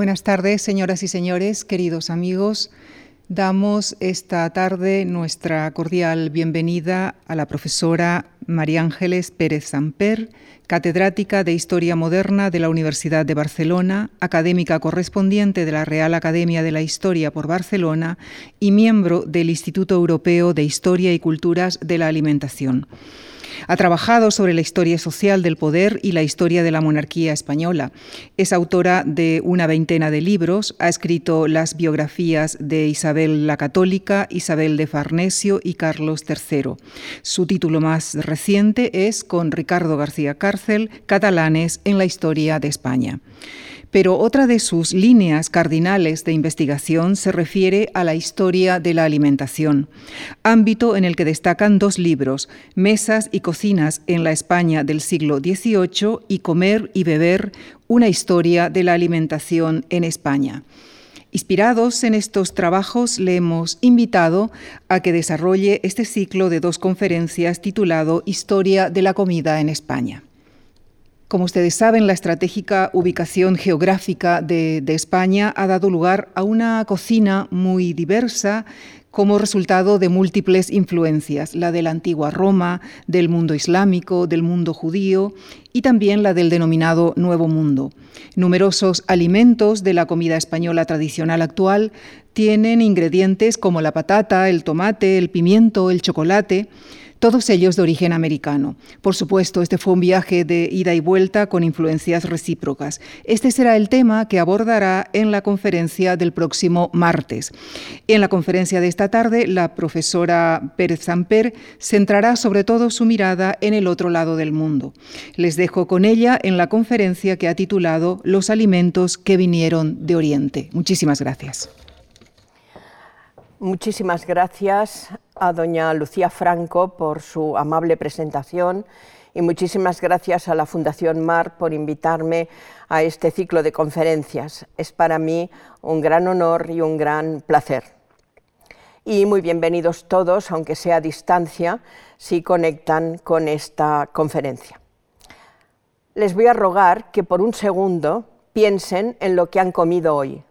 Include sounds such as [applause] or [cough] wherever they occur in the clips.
Buenas tardes, señoras y señores, queridos amigos. Damos esta tarde nuestra cordial bienvenida a la profesora María Ángeles Pérez Samper, catedrática de Historia Moderna de la Universidad de Barcelona, académica correspondiente de la Real Academia de la Historia por Barcelona y miembro del Instituto Europeo de Historia y Culturas de la Alimentación. Ha trabajado sobre la historia social del poder y la historia de la monarquía española. Es autora de una veintena de libros, ha escrito las biografías de Isabel la Católica, Isabel de Farnesio y Carlos III. Su título más reciente es Con Ricardo García Cárcel, Catalanes en la historia de España pero otra de sus líneas cardinales de investigación se refiere a la historia de la alimentación, ámbito en el que destacan dos libros, Mesas y Cocinas en la España del siglo XVIII y Comer y Beber, una historia de la alimentación en España. Inspirados en estos trabajos, le hemos invitado a que desarrolle este ciclo de dos conferencias titulado Historia de la comida en España. Como ustedes saben, la estratégica ubicación geográfica de, España ha dado lugar a una cocina muy diversa como resultado de múltiples influencias, la de la antigua Roma, del mundo islámico, del mundo judío y también la del denominado Nuevo Mundo. Numerosos alimentos de la comida española tradicional actual tienen ingredientes como la patata, el tomate, el pimiento, el chocolate, todos ellos de origen americano. Por supuesto, este fue un viaje de ida y vuelta con influencias recíprocas. Este será el tema que abordará en la conferencia del próximo martes. En la conferencia de esta tarde, la profesora Pérez Zamper centrará sobre todo su mirada en el otro lado del mundo. Les dejo con ella en la conferencia que ha titulado Los alimentos que vinieron de Oriente. Muchísimas gracias. Muchísimas gracias a doña Lucía Franco por su amable presentación y muchísimas gracias a la Fundación MAR por invitarme a este ciclo de conferencias. Es para mí un gran honor y un gran placer. Y muy bienvenidos todos, aunque sea a distancia, si conectan con esta conferencia. Les voy a rogar que por un segundo piensen en lo que han comido hoy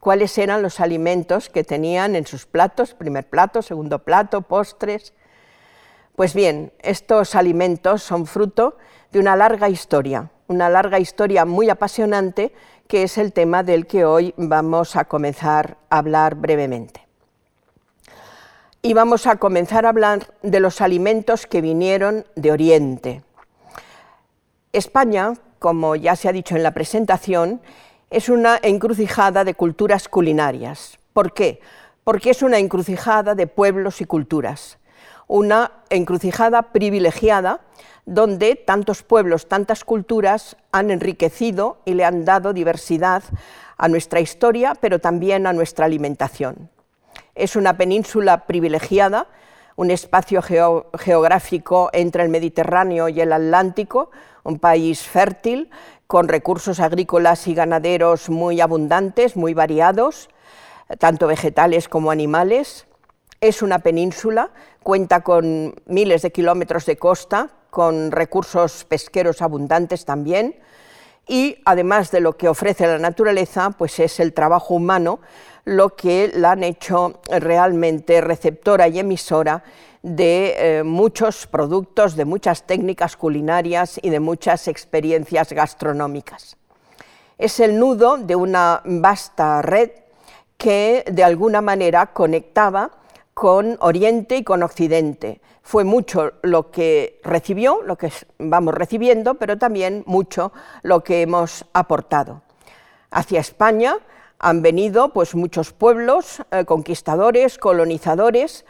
cuáles eran los alimentos que tenían en sus platos, primer plato, segundo plato, postres. Pues bien, estos alimentos son fruto de una larga historia, una larga historia muy apasionante que es el tema del que hoy vamos a comenzar a hablar brevemente. Y vamos a comenzar a hablar de los alimentos que vinieron de Oriente. España, como ya se ha dicho en la presentación, es una encrucijada de culturas culinarias. ¿Por qué? Porque es una encrucijada de pueblos y culturas, una encrucijada privilegiada donde tantos pueblos, tantas culturas han enriquecido y le han dado diversidad a nuestra historia, pero también a nuestra alimentación. Es una península privilegiada, un espacio geográfico entre el Mediterráneo y el Atlántico, un país fértil, con recursos agrícolas y ganaderos muy abundantes, muy variados, tanto vegetales como animales. Es una península, cuenta con miles de kilómetros de costa, con recursos pesqueros abundantes también, y además de lo que ofrece la naturaleza, pues es el trabajo humano lo que la han hecho realmente receptora y emisora de eh, muchos productos, de muchas técnicas culinarias y de muchas experiencias gastronómicas. Es el nudo de una vasta red que de alguna manera conectaba con Oriente y con Occidente. Fue mucho lo que recibió, lo que vamos recibiendo, pero también mucho lo que hemos aportado. Hacia España han venido pues, muchos pueblos, eh, conquistadores, colonizadores,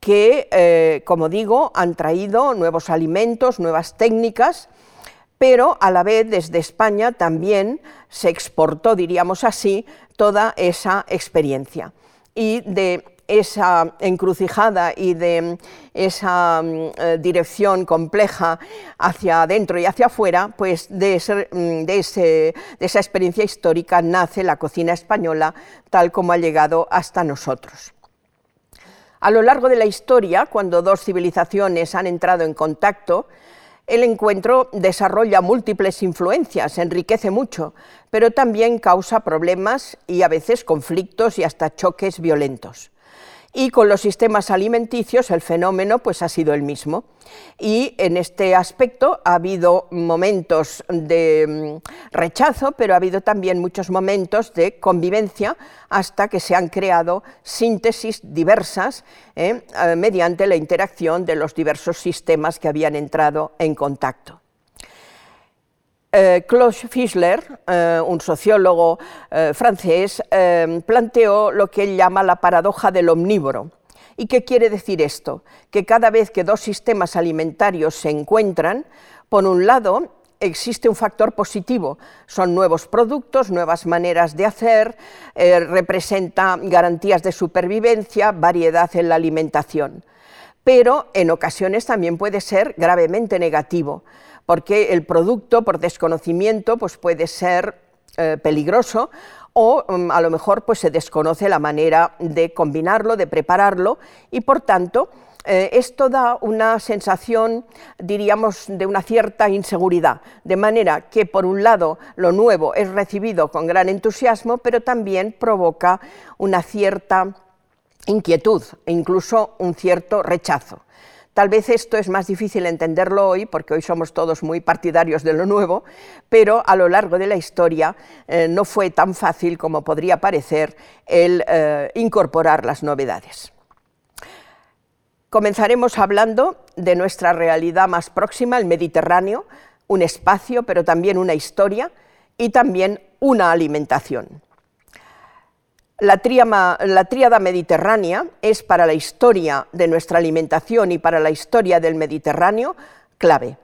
que, eh, como digo, han traído nuevos alimentos, nuevas técnicas, pero a la vez desde España también se exportó, diríamos así, toda esa experiencia. Y de esa encrucijada y de esa mm, eh, dirección compleja hacia adentro y hacia afuera, pues mm, de, esa experiencia histórica nace la cocina española tal como ha llegado hasta nosotros. A lo largo de la historia, cuando dos civilizaciones han entrado en contacto, El encuentro desarrolla múltiples influencias, enriquece mucho, pero también causa problemas y a veces conflictos y hasta choques violentos y con los sistemas alimenticios el fenómeno pues, ha sido el mismo. Y en este aspecto ha habido momentos de mm, rechazo, pero ha habido también muchos momentos de convivencia hasta que se han creado síntesis diversas ¿eh? Eh, mediante la interacción de los diversos sistemas que habían entrado en contacto. Eh, Claude Fischler, eh, un sociólogo eh, francés, planteó lo que él llama la paradoja del omnívoro. ¿Y qué quiere decir esto? Que cada vez que dos sistemas alimentarios se encuentran, por un lado, existe un factor positivo, son nuevos productos, nuevas maneras de hacer, representa garantías de supervivencia, variedad en la alimentación. Pero en ocasiones también puede ser gravemente negativo, porque el producto por desconocimiento pues puede ser eh, peligroso o mm, a lo mejor pues se desconoce la manera de combinarlo, de prepararlo y por tanto eh, esto da una sensación, diríamos, de una cierta inseguridad, de manera que por un lado lo nuevo es recibido con gran entusiasmo, pero también provoca una cierta inquietud e incluso un cierto rechazo. Tal vez esto es más difícil entenderlo hoy, porque hoy somos todos muy partidarios de lo nuevo, pero a lo largo de la historia eh, no fue tan fácil como podría parecer el eh, incorporar las novedades. Comenzaremos hablando de nuestra realidad más próxima, el Mediterráneo, un espacio, pero también una historia y también una alimentación. La, tríada mediterránea es para la historia de nuestra alimentación y para la historia del Mediterráneo clave.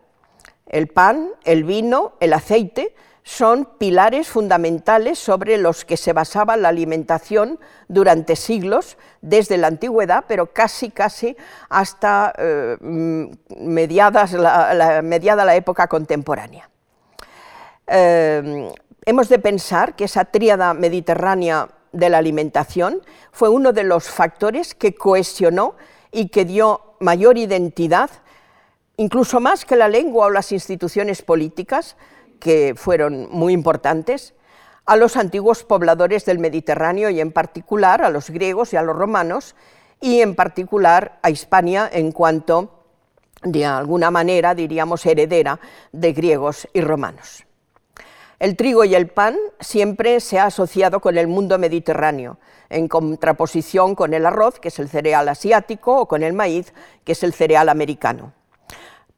El pan, el vino, el aceite son pilares fundamentales sobre los que se basaba la alimentación durante siglos, desde la antigüedad, pero casi, casi hasta eh, mediadas la, mediada la época contemporánea. Eh, hemos de pensar que esa tríada mediterránea de la alimentación fue uno de los factores que cohesionó y que dio mayor identidad, incluso más que la lengua o las instituciones políticas, que fueron muy importantes, a los antiguos pobladores del Mediterráneo y en particular a los griegos y a los romanos, y en particular a Hispania en cuanto, de alguna manera, diríamos, heredera de griegos y romanos. El trigo y el pan siempre se ha asociado con el mundo mediterráneo, en contraposición con el arroz, que es el cereal asiático, o con el maíz, que es el cereal americano.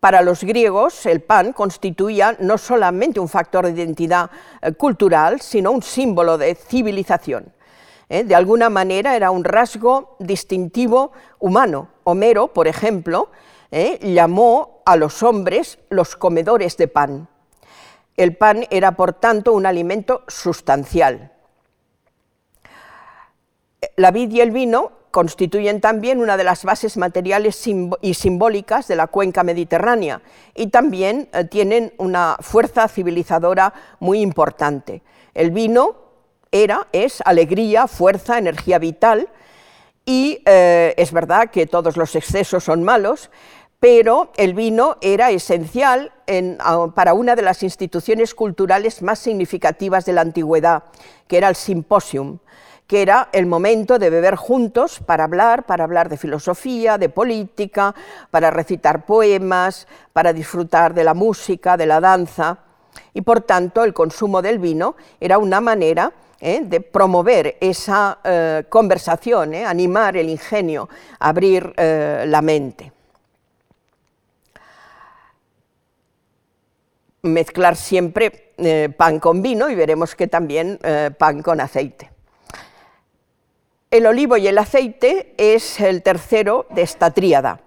Para los griegos, el pan constituía no solamente un factor de identidad eh, cultural, sino un símbolo de civilización. ¿eh? De alguna manera era un rasgo distintivo humano. Homero, por ejemplo, ¿eh? llamó a los hombres los comedores de pan. El pan era, por tanto, un alimento sustancial. La vid y el vino constituyen también una de las bases materiales y simbólicas de la cuenca mediterránea y también eh, tienen una fuerza civilizadora muy importante. El vino era, es alegría, fuerza, energía vital y eh, es verdad que todos los excesos son malos, pero el vino era esencial para una de las instituciones culturales más significativas de la antigüedad, que era el simposium, que era el momento de beber juntos para hablar, para hablar de filosofía, de política, para recitar poemas, para disfrutar de la música, de la danza, y por tanto el consumo del vino era una manera ¿eh? de promover esa eh, conversación, ¿eh? animar el ingenio, abrir la mente. Mezclar siempre eh, pan con vino y veremos que también eh, pan con aceite. El olivo y el aceite es el tercero de esta tríada.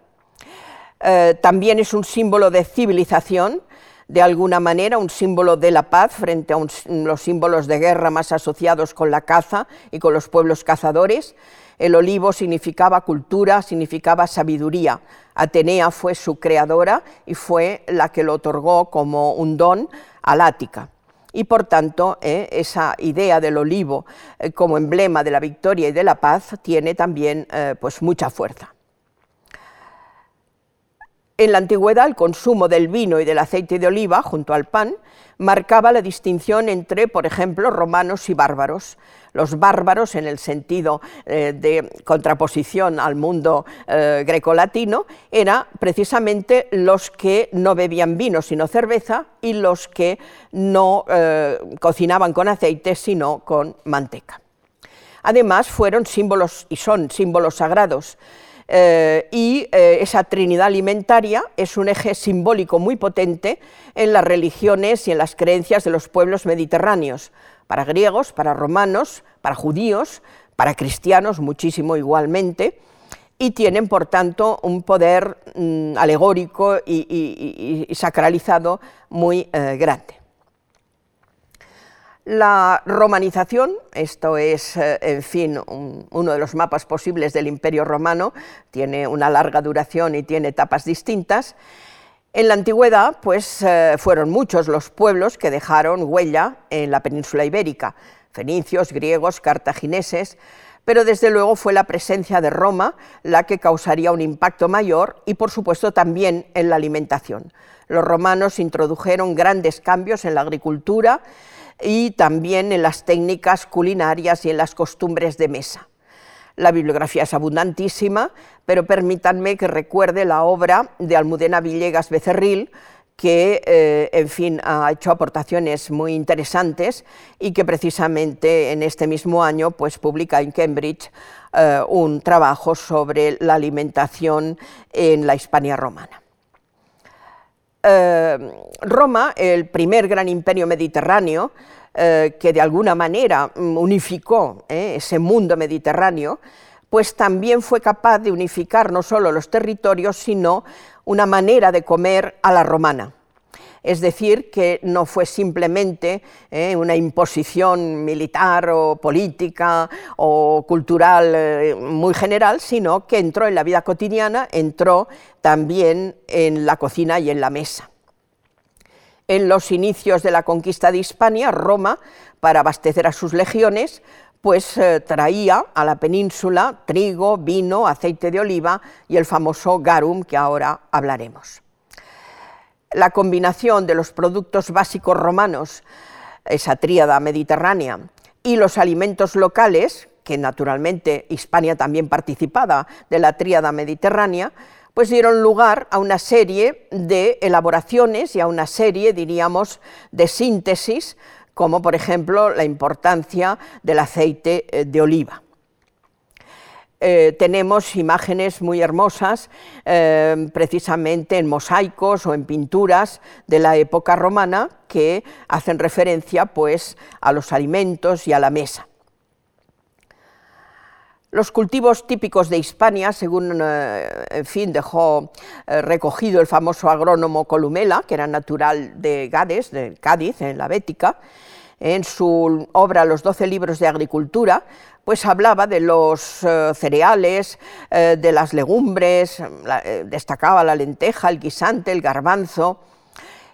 Eh, también es un símbolo de civilización, de alguna manera un símbolo de la paz frente a los símbolos de guerra más asociados con la caza y con los pueblos cazadores. El olivo significaba cultura, significaba sabiduría. Atenea fue su creadora y fue la que lo otorgó como un don al Ática. Y por tanto, eh, esa idea del olivo eh, como emblema de la victoria y de la paz tiene también eh, pues mucha fuerza. En la antigüedad, el consumo del vino y del aceite de oliva junto al pan marcaba la distinción entre, por ejemplo, romanos y bárbaros. Los bárbaros, en el sentido eh, de contraposición al mundo eh, grecolatino, eran precisamente los que no bebían vino sino cerveza y los que no eh, cocinaban con aceite sino con manteca. Además, fueron símbolos y son símbolos sagrados eh, y eh, esa trinidad alimentaria es un eje simbólico muy potente en las religiones y en las creencias de los pueblos mediterráneos, para griegos, para romanos, para judíos, para cristianos muchísimo igualmente, y tienen por tanto un poder mm, alegórico y, sacralizado muy eh, grande. La romanización, esto es, eh, en fin, uno de los mapas posibles del Imperio Romano, tiene una larga duración y tiene etapas distintas. En la antigüedad, pues eh, fueron muchos los pueblos que dejaron huella en la península ibérica, fenicios, griegos, cartagineses, pero desde luego fue la presencia de Roma la que causaría un impacto mayor y, por supuesto, también en la alimentación. Los romanos introdujeron grandes cambios en la agricultura, y también en las técnicas culinarias y en las costumbres de mesa. La bibliografía es abundantísima, pero permítanme que recuerde la obra de Almudena Villegas Becerril, que, eh, en fin, ha hecho aportaciones muy interesantes y que precisamente en este mismo año pues, publica en Cambridge eh, un trabajo sobre la alimentación en la Hispania romana. Eh, Roma, el primer gran imperio mediterráneo, eh, que de alguna manera mm, unificó eh, ese mundo mediterráneo, pues también fue capaz de unificar no solo los territorios, sino una manera de comer a la romana es decir, que no fue simplemente eh, una imposición militar o política o cultural eh, muy general, sino que entró en la vida cotidiana, entró también en la cocina y en la mesa. En los inicios de la conquista de Hispania, Roma, para abastecer a sus legiones, pues eh, traía a la península trigo, vino, aceite de oliva y el famoso garum que ahora hablaremos la combinación de los productos básicos romanos, esa tríada mediterránea, y los alimentos locales, que naturalmente Hispania también participaba de la tríada mediterránea, pues dieron lugar a una serie de elaboraciones y a una serie, diríamos, de síntesis, como por ejemplo la importancia del aceite eh, de oliva. Eh, tenemos imágenes muy hermosas, eh, precisamente en mosaicos o en pinturas de la época romana, que hacen referencia pues, a los alimentos y a la mesa. Los cultivos típicos de Hispania, según eh, en fin, dejó recogido el famoso agrónomo Columela, que era natural de Gades, de Cádiz, en la Bética, en su obra Los doce libros de agricultura, pues hablaba de los eh, cereales, eh, de las legumbres, eh, destacaba la lenteja, el guisante, el garbanzo,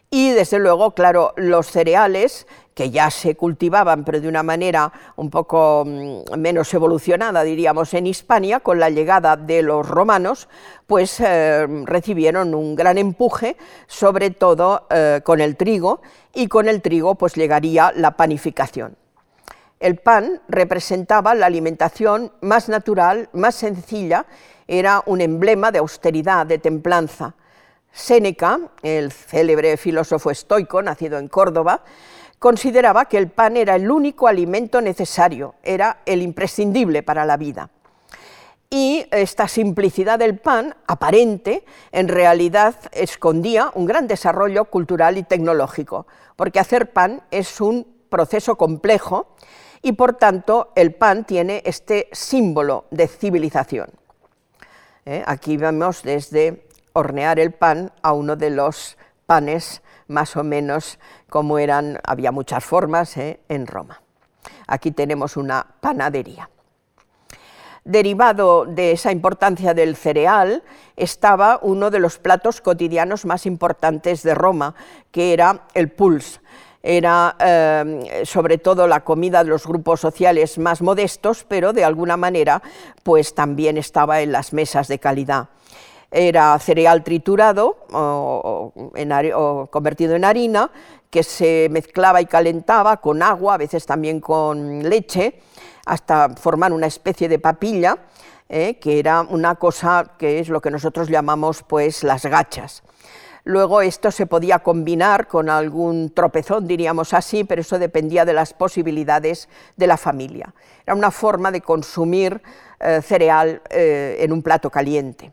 y desde luego, claro, los cereales que ya se cultivaban, pero de una manera un poco mm, menos evolucionada, diríamos, en Hispania, con la llegada de los romanos, pues recibieron un gran empuje, sobre todo con el trigo, y con el trigo pues llegaría la panificación. El pan representaba la alimentación más natural, más sencilla, era un emblema de austeridad, de templanza. Séneca, el célebre filósofo estoico, nacido en Córdoba, consideraba que el pan era el único alimento necesario, era el imprescindible para la vida. Y esta simplicidad del pan, aparente, en realidad escondía un gran desarrollo cultural y tecnológico, porque hacer pan es un proceso complejo y por tanto el pan tiene este símbolo de civilización. ¿Eh? Aquí vemos desde hornear el pan a uno de los panes más o menos como eran, había muchas formas ¿eh? en Roma. Aquí tenemos una panadería. Derivado de esa importancia del cereal estaba uno de los platos cotidianos más importantes de Roma, que era el puls, era eh, sobre todo la comida de los grupos sociales más modestos, pero de alguna manera pues también estaba en las mesas de calidad. era cereal triturado o, convertido en harina, que se mezclaba y calentaba con agua, a veces también con leche, hasta formar una especie de papilla, eh, que era una cosa que es lo que nosotros llamamos pues las gachas. Luego esto se podía combinar con algún tropezón, diríamos así, pero eso dependía de las posibilidades de la familia. Era una forma de consumir eh, cereal eh, en un plato caliente.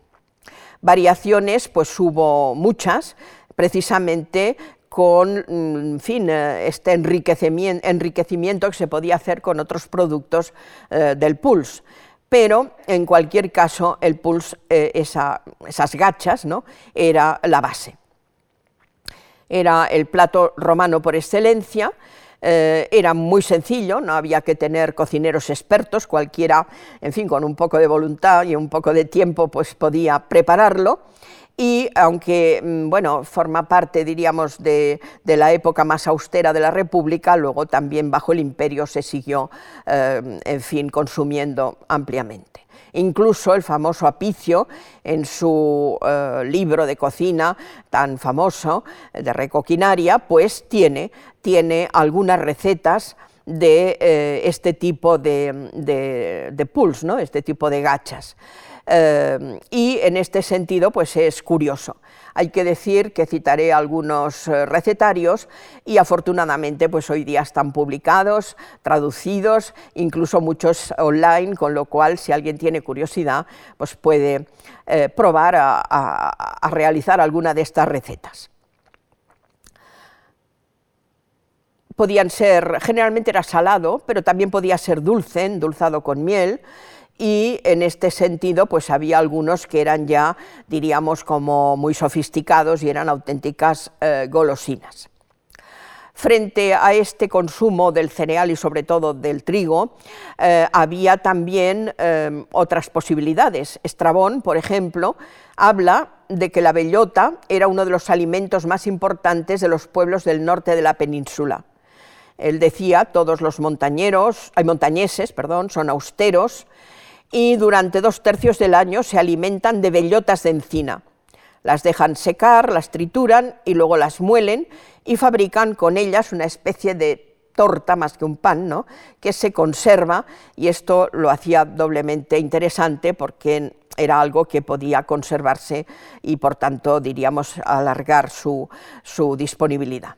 Variaciones, pues hubo muchas, precisamente con mm, fin, eh, este enriquecimiento, que se podía hacer con otros productos del Pulse pero en cualquier caso el Puls, eh, esas gachas, ¿no? era la base. Era el plato romano por excelencia, eh, era muy sencillo, no había que tener cocineros expertos, cualquiera, en fin, con un poco de voluntad y un poco de tiempo, pues podía prepararlo, y aunque mm, bueno, forma parte, diríamos, de, la época más austera de la República, luego también bajo el imperio se siguió, eh, en fin, consumiendo ampliamente. Incluso el famoso Apicio, en su eh, libro de cocina tan famoso, de recoquinaria, pues tiene, tiene algunas recetas de eh, este tipo de, de, ¿no? este tipo de gachas. Eh, y en este sentido pues es curioso. Hay que decir que citaré algunos eh, recetarios y afortunadamente pues hoy día están publicados, traducidos, incluso muchos online, con lo cual si alguien tiene curiosidad pues puede eh, probar a, realizar alguna de estas recetas. podían ser, generalmente era salado, pero también podía ser dulce, endulzado con miel, y en este sentido pues había algunos que eran ya diríamos como muy sofisticados y eran auténticas eh, golosinas. Frente a este consumo del cereal y sobre todo del trigo, eh, había también eh, otras posibilidades. Estrabón, por ejemplo, habla de que la bellota era uno de los alimentos más importantes de los pueblos del norte de la península. Él decía, todos los montañeros, hay montañeses, perdón, son austeros, y durante dos tercios del año se alimentan de bellotas de encina. Las dejan secar, las trituran y luego las muelen y fabrican con ellas una especie de torta más que un pan, ¿no? que se conserva y esto lo hacía doblemente interesante porque era algo que podía conservarse y por tanto diríamos alargar su, disponibilidad.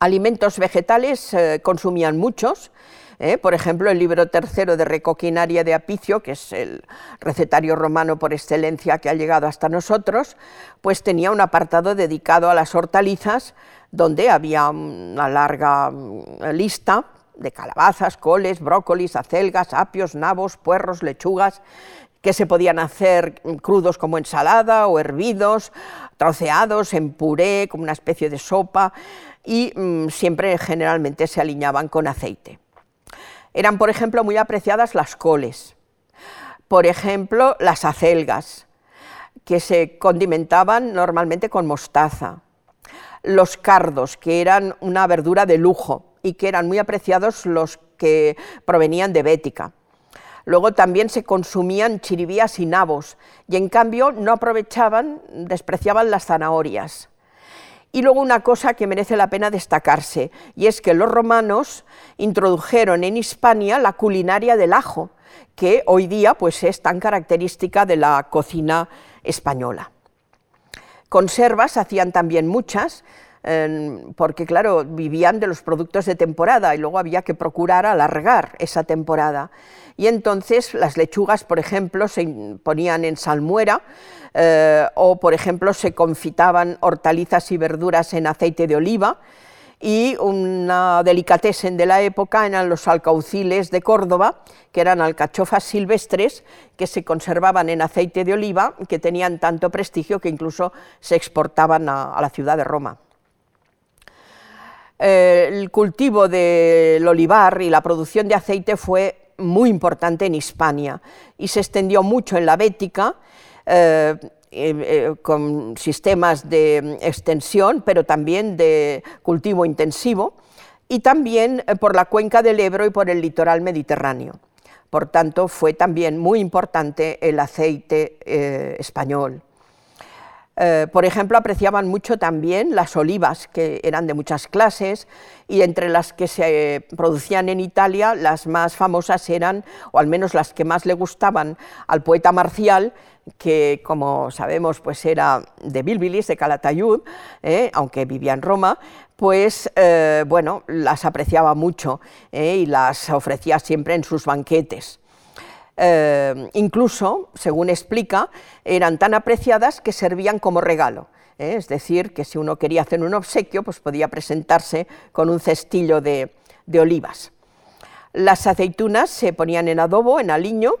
Alimentos vegetales eh, consumían muchos, ¿eh? Por ejemplo, el libro tercero de Recoquinaria de Apicio, que es el recetario romano por excelencia que ha llegado hasta nosotros, pues tenía un apartado dedicado a las hortalizas, donde había una larga mm, lista de calabazas, coles, brócolis, acelgas, apios, nabos, puerros, lechugas, que se podían hacer crudos como ensalada o hervidos, troceados en puré, como una especie de sopa, y mm, siempre generalmente se aliñaban con aceite. Eran, por ejemplo, muy apreciadas las coles, por ejemplo, las acelgas, que se condimentaban normalmente con mostaza, los cardos, que eran una verdura de lujo y que eran muy apreciados los que provenían de Bética. Luego también se consumían chiribías y nabos, y en cambio no aprovechaban, despreciaban las zanahorias. Y luego una cosa que merece la pena destacarse, y es que los romanos introdujeron en Hispania la culinaria del ajo, que hoy día pues, es tan característica de la cocina española. Conservas hacían también muchas, porque claro, vivían de los productos de temporada y luego había que procurar alargar esa temporada. Y entonces las lechugas, por ejemplo, se ponían en salmuera, eh, o por ejemplo se confitaban hortalizas y verduras en aceite de oliva y una delicatessen de la época eran los alcauciles de Córdoba, que eran alcachofas silvestres que se conservaban en aceite de oliva, que tenían tanto prestigio que incluso se exportaban a, la ciudad de Roma. Eh, el cultivo del olivar y la producción de aceite fue muy importante en Hispania y se extendió mucho en la Bética eh, eh, con sistemas de extensión, pero también de cultivo intensivo, y también eh, por la cuenca del Ebro y por el litoral mediterráneo. Por tanto, fue también muy importante el aceite eh, español. Eh, por ejemplo, apreciaban mucho también las olivas, que eran de muchas clases, y entre las que se producían en Italia, las más famosas eran, o al menos las que más le gustaban al poeta Marcial, que como sabemos pues era de Bilbilis, de Calatayud, eh, aunque vivía en Roma, pues eh, bueno, las apreciaba mucho y las ofrecía siempre en sus banquetes. Eh, incluso, según explica, eran tan apreciadas que servían como regalo. ¿eh? Es decir, que si uno quería hacer un obsequio, pues podía presentarse con un cestillo de, olivas. Las aceitunas se ponían en adobo, en aliño,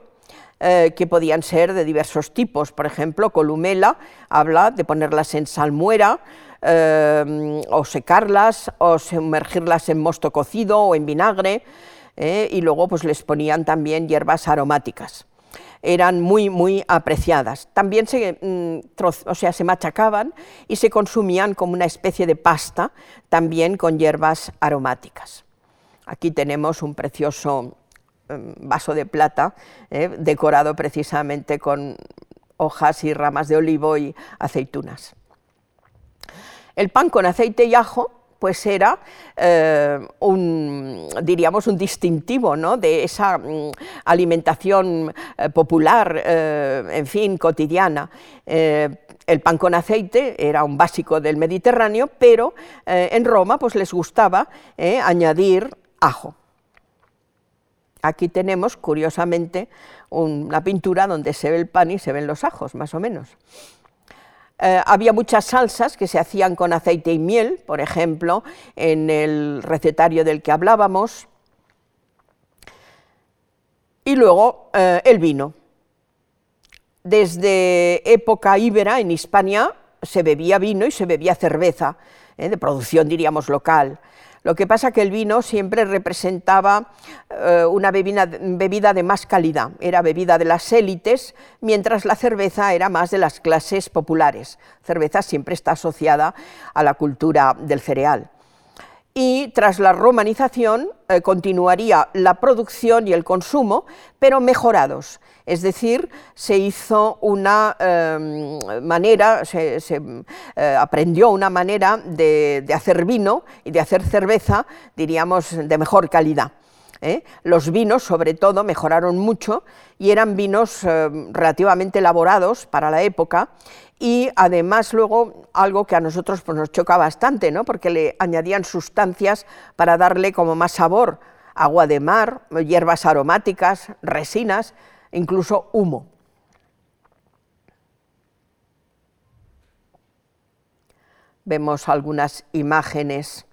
eh, que podían ser de diversos tipos. Por ejemplo, Columela habla de ponerlas en salmuera, o secarlas, o sumergirlas en mosto cocido o en vinagre. ¿Eh? y luego pues les ponían también hierbas aromáticas. Eran muy, muy apreciadas. También se, mm, o sea, se machacaban y se consumían como una especie de pasta, también con hierbas aromáticas. Aquí tenemos un precioso em, vaso de plata, ¿eh? decorado precisamente con hojas y ramas de olivo y aceitunas. El pan con aceite y ajo pues era eh, un, diríamos, un distintivo ¿no? de esa mm, alimentación eh, popular, eh, en fin, cotidiana. el pan con aceite era un básico del Mediterráneo, pero en Roma pues, les gustaba añadir ajo. Aquí tenemos, curiosamente, una pintura donde se ve el pan y se ven los ajos, más o menos. Eh, había muchas salsas que se hacían con aceite y miel, por ejemplo, en el recetario del que hablábamos. Y luego eh, el vino. Desde época íbera en Hispania se bebía vino y se bebía cerveza, eh, de producción diríamos local. Lo que pasa que el vino siempre representaba eh, una bebida, bebida, de más calidad, era bebida de las élites, mientras la cerveza era más de las clases populares. Cerveza siempre está asociada a la cultura del cereal y tras la romanización eh, continuaría la producción y el consumo, pero mejorados. Es decir, se hizo una em, manera, se, eh, aprendió una manera de, hacer vino y de hacer cerveza, diríamos, de mejor calidad. ¿eh? Los vinos, sobre todo, mejoraron mucho y eran vinos em, relativamente elaborados para la época y además luego algo que a nosotros pues, nos choca bastante, ¿no? porque le añadían sustancias para darle como más sabor, agua de mar, hierbas aromáticas, resinas, incluso humo. Vemos algunas imágenes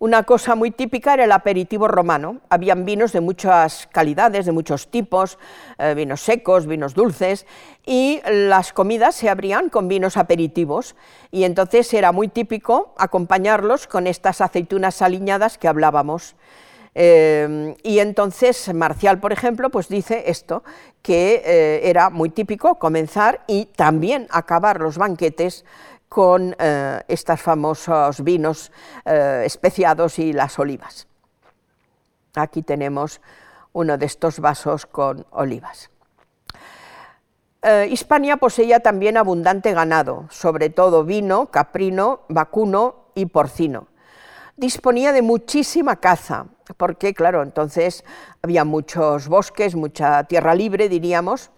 una cosa muy típica era el aperitivo romano. Habían vinos de muchas calidades, de muchos tipos, eh, vinos secos, vinos dulces, y las comidas se abrían con vinos aperitivos. Y entonces era muy típico acompañarlos con estas aceitunas aliñadas que hablábamos. Eh, y entonces Marcial, por ejemplo, pues dice esto, que eh, era muy típico comenzar y también acabar los banquetes con eh, estos famosos vinos eh, especiados y las olivas. Aquí tenemos uno de estos vasos con olivas. Hispania poseía también abundante ganado, sobre todo vino, caprino, vacuno y porcino. Disponía de muchísima caza, porque claro, entonces había muchos bosques, mucha tierra libre, diríamos,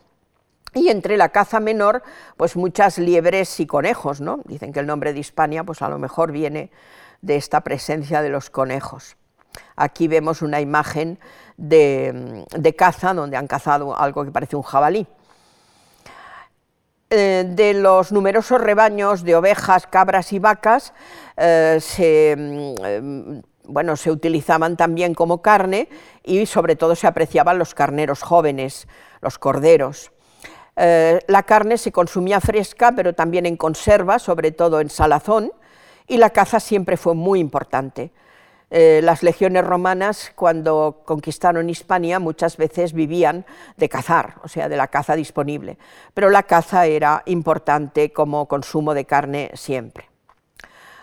y entre la caza menor, pues muchas liebres y conejos, ¿no? Dicen que el nombre de Hispania, pues a lo mejor viene de esta presencia de los conejos. Aquí vemos una imagen de, caza donde han cazado algo que parece un jabalí. Eh, de los numerosos rebaños de ovejas, cabras y vacas, eh, se, mm, bueno, se utilizaban también como carne y sobre todo se apreciaban los carneros jóvenes, los corderos. Eh, la carne se consumía fresca, pero también en conserva, sobre todo en salazón, y la caza siempre fue muy importante. Eh, las legiones romanas, cuando conquistaron Hispania, muchas veces vivían de cazar, o sea, de la caza disponible, pero la caza era importante como consumo de carne siempre.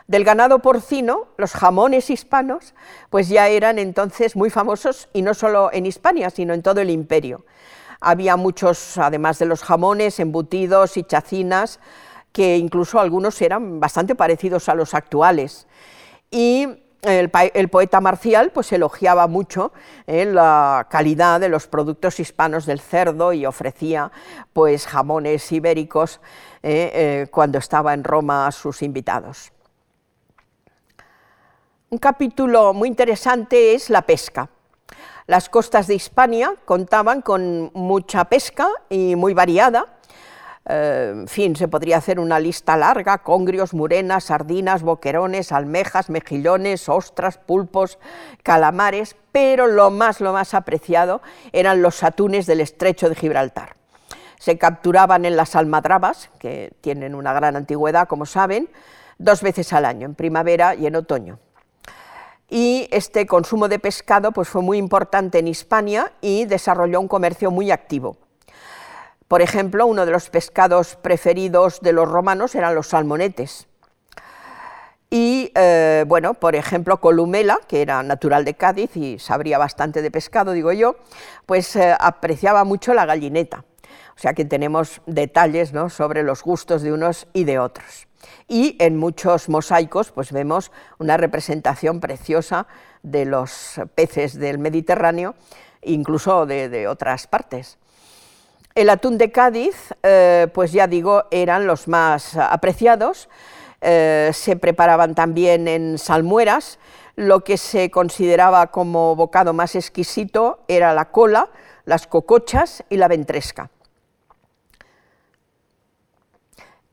Del ganado porcino, los jamones hispanos, pues ya eran entonces muy famosos y no solo en Hispania, sino en todo el imperio. Había muchos, además de los jamones, embutidos y chacinas, que incluso algunos eran bastante parecidos a los actuales. Y el, poeta Marcial pues, elogiaba mucho eh, la calidad de los productos hispanos del cerdo y ofrecía pues, jamones ibéricos eh, eh, cuando estaba en Roma a sus invitados. Un capítulo muy interesante es la pesca. Las costas de Hispania contaban con mucha pesca y muy variada, eh, en fin, se podría hacer una lista larga, congrios, murenas, sardinas, boquerones, almejas, mejillones, ostras, pulpos, calamares, pero lo más, lo más apreciado eran los atunes del estrecho de Gibraltar. Se capturaban en las almadrabas, que tienen una gran antigüedad, como saben, dos veces al año, en primavera y en otoño. Y este consumo de pescado pues, fue muy importante en Hispania y desarrolló un comercio muy activo. Por ejemplo, uno de los pescados preferidos de los romanos eran los salmonetes. Y, eh, bueno, por ejemplo, Columela, que era natural de Cádiz y sabría bastante de pescado, digo yo, pues eh, apreciaba mucho la gallineta. O sea que tenemos detalles sobre los gustos de unos y de otros. Y en muchos mosaicos pues vemos una representación preciosa de los peces del Mediterráneo, incluso de otras partes. El atún de Cádiz, eh, pues ya digo, eran los más apreciados, eh, se preparaban también en salmueras, lo que se consideraba como bocado más exquisito era la cola, las cocochas y la ventresca.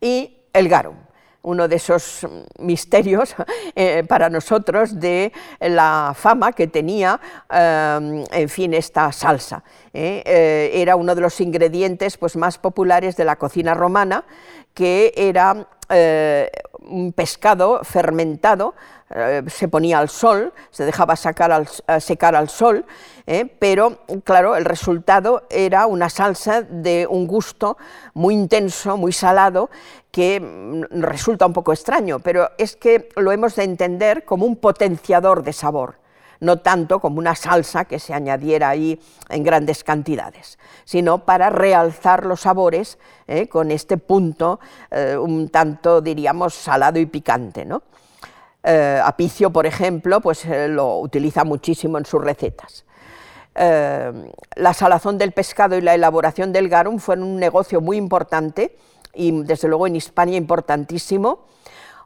Y el garum uno de esos misterios [laughs] eh, para nosotros de la fama que tenía, eh, en fin, esta salsa. ¿eh? era uno de los ingredientes pues, más populares de la cocina romana, que era un pescado fermentado, se ponía al sol, se dejaba sacar secar al sol, pero claro, el resultado era una salsa de un gusto muy intenso, muy salado, que mm, resulta un poco extraño, pero es que lo hemos de entender como un potenciador de sabor, no tanto como una salsa que se añadiera ahí en grandes cantidades, sino para realzar los sabores eh, con este punto eh, un tanto, diríamos, salado y picante. ¿no? Eh, Apicio, por ejemplo, pues lo utiliza muchísimo en sus recetas. la salazón del pescado y la elaboración del garum fueron un negocio muy importante y desde luego en Hispania importantísimo.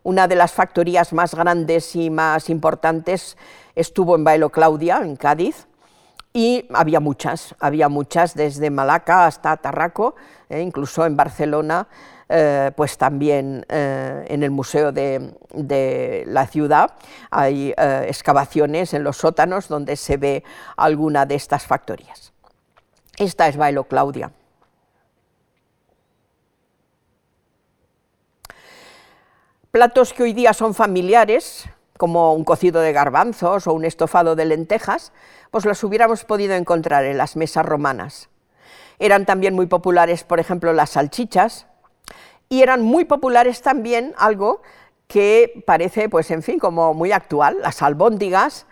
Una de las factorías más grandes y más importantes estuvo en Bailo Claudia, en Cádiz, y había muchas, había muchas desde Malaca hasta Tarraco, eh, incluso en Barcelona, eh, pues también eh, en el Museo de, la Ciudad hay excavaciones en los sótanos donde se ve alguna de estas factorías. Esta es Bailo Claudia. Platos que hoy día son familiares, como un cocido de garbanzos o un estofado de lentejas, pues los hubiéramos podido encontrar en las mesas romanas. Eran también muy populares, por ejemplo, las salchichas, y eran muy populares también algo que parece, pues en fin, como muy actual, las albóndigas,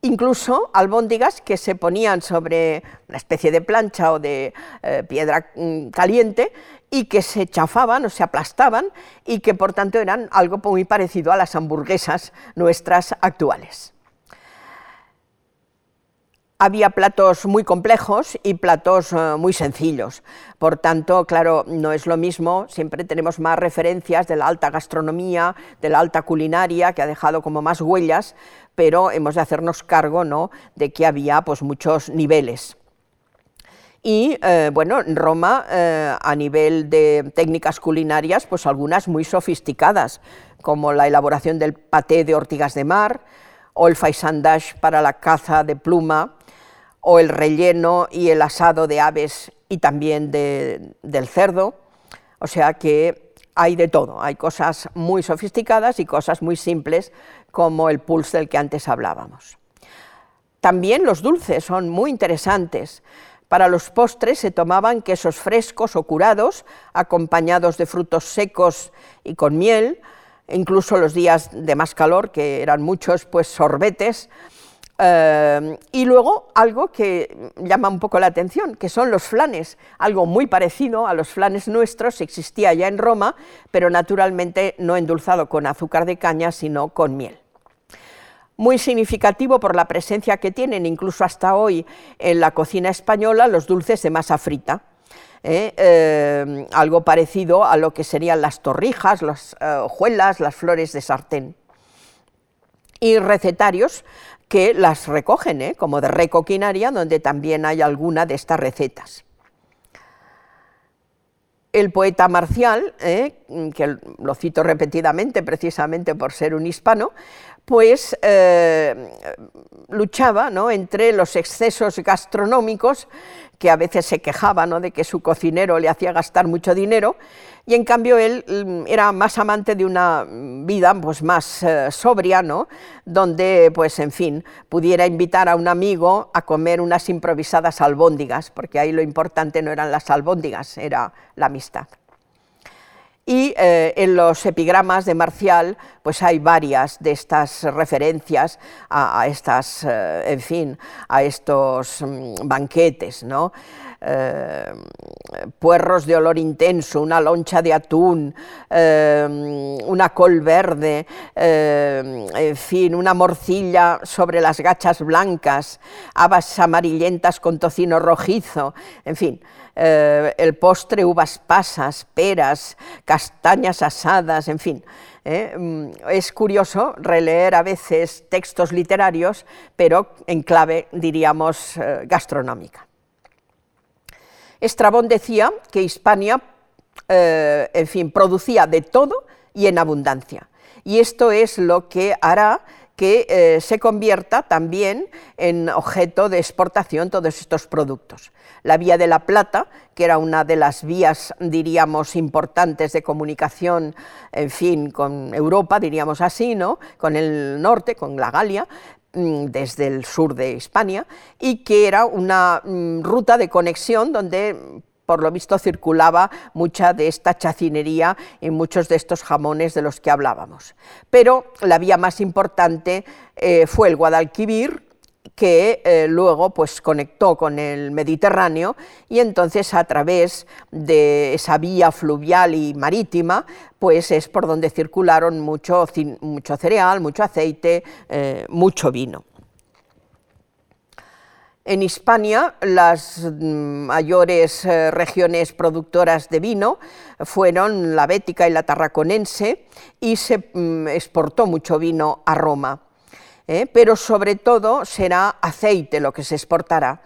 incluso albóndigas que se ponían sobre una especie de plancha o de eh, piedra mm, caliente y que se chafaban o se aplastaban y que por tanto eran algo muy parecido a las hamburguesas nuestras actuales. Había platos muy complejos y platos eh, muy sencillos. Por tanto, claro, no es lo mismo, siempre tenemos más referencias de la alta gastronomía, de la alta culinaria, que ha dejado como más huellas, pero hemos de hacernos cargo ¿no? de que había pues, muchos niveles. Y eh, bueno, en Roma, eh, a nivel de técnicas culinarias, pues algunas muy sofisticadas, como la elaboración del paté de ortigas de mar, o el faisandage para la caza de pluma, o el relleno y el asado de aves y también del cerdo. O sea que hay de todo, hay cosas muy sofisticadas y cosas muy simples, como el pulse del que antes hablábamos. También los dulces son muy interesantes. Para los postres se tomaban quesos frescos o curados, acompañados de frutos secos y con miel, incluso los días de más calor, que eran muchos, pues sorbetes, eh, y luego algo que llama un poco la atención, que son los flanes, algo muy parecido a los flanes nuestros, existía ya en Roma, pero naturalmente no endulzado con azúcar de caña, sino con miel. Muy significativo por la presencia que tienen, incluso hasta hoy, en la cocina española, los dulces de masa frita. ¿eh? Eh, algo parecido a lo que serían las torrijas, las hojuelas, las flores de sartén. Y recetarios que las recogen, ¿eh? como de recoquinaria, donde también hay alguna de estas recetas. El poeta Marcial, ¿eh? que lo cito repetidamente precisamente por ser un hispano, pues eh, luchaba ¿no? entre los excesos gastronómicos, que a veces se quejaba ¿no? de que su cocinero le hacía gastar mucho dinero, y en cambio él mm, era más amante de una vida pues, más eh, sobria, ¿no? donde, pues, en fin, pudiera invitar a un amigo a comer unas improvisadas albóndigas, porque ahí lo importante no eran las albóndigas, era la amistad. Y eh, en los epigramas de Marcial, pues hay varias de estas referencias a, estas, eh, en fin, a estos mm, banquetes, ¿no? Eh, puerros de olor intenso, una loncha de atún, una col verde, en fin, una morcilla sobre las gachas blancas, habas amarillentas con tocino rojizo, en fin, el postre uvas pasas, peras, castañas asadas, en fin. Es curioso releer a veces textos literarios, pero en clave, diríamos, gastronómica. Estrabón decía que Hispania, eh, en fin, producía de todo y en abundancia. Y esto es lo que hará que eh, se convierta también en objeto de exportación todos estos productos. La vía de la Plata, que era una de las vías, diríamos, importantes de comunicación, en fin, con Europa, diríamos así, ¿no? con el norte, con la Galia, Mm, desde el sur de España y que era una mm, ruta de conexión donde por lo visto circulaba mucha de esta chacinería y muchos de estos jamones de los que hablábamos. Pero la vía más importante eh, fue el Guadalquivir, que eh, luego pues, conectó con el Mediterráneo y entonces a través de esa vía fluvial y marítima pues es por donde circularon mucho, mucho cereal, mucho aceite, eh, mucho vino. En Hispania, las mm, mayores eh, regiones productoras de vino fueron la bética y la tarraconense y se mm, exportó mucho vino a Roma. ¿eh? pero sobre todo será aceite lo que se exportará.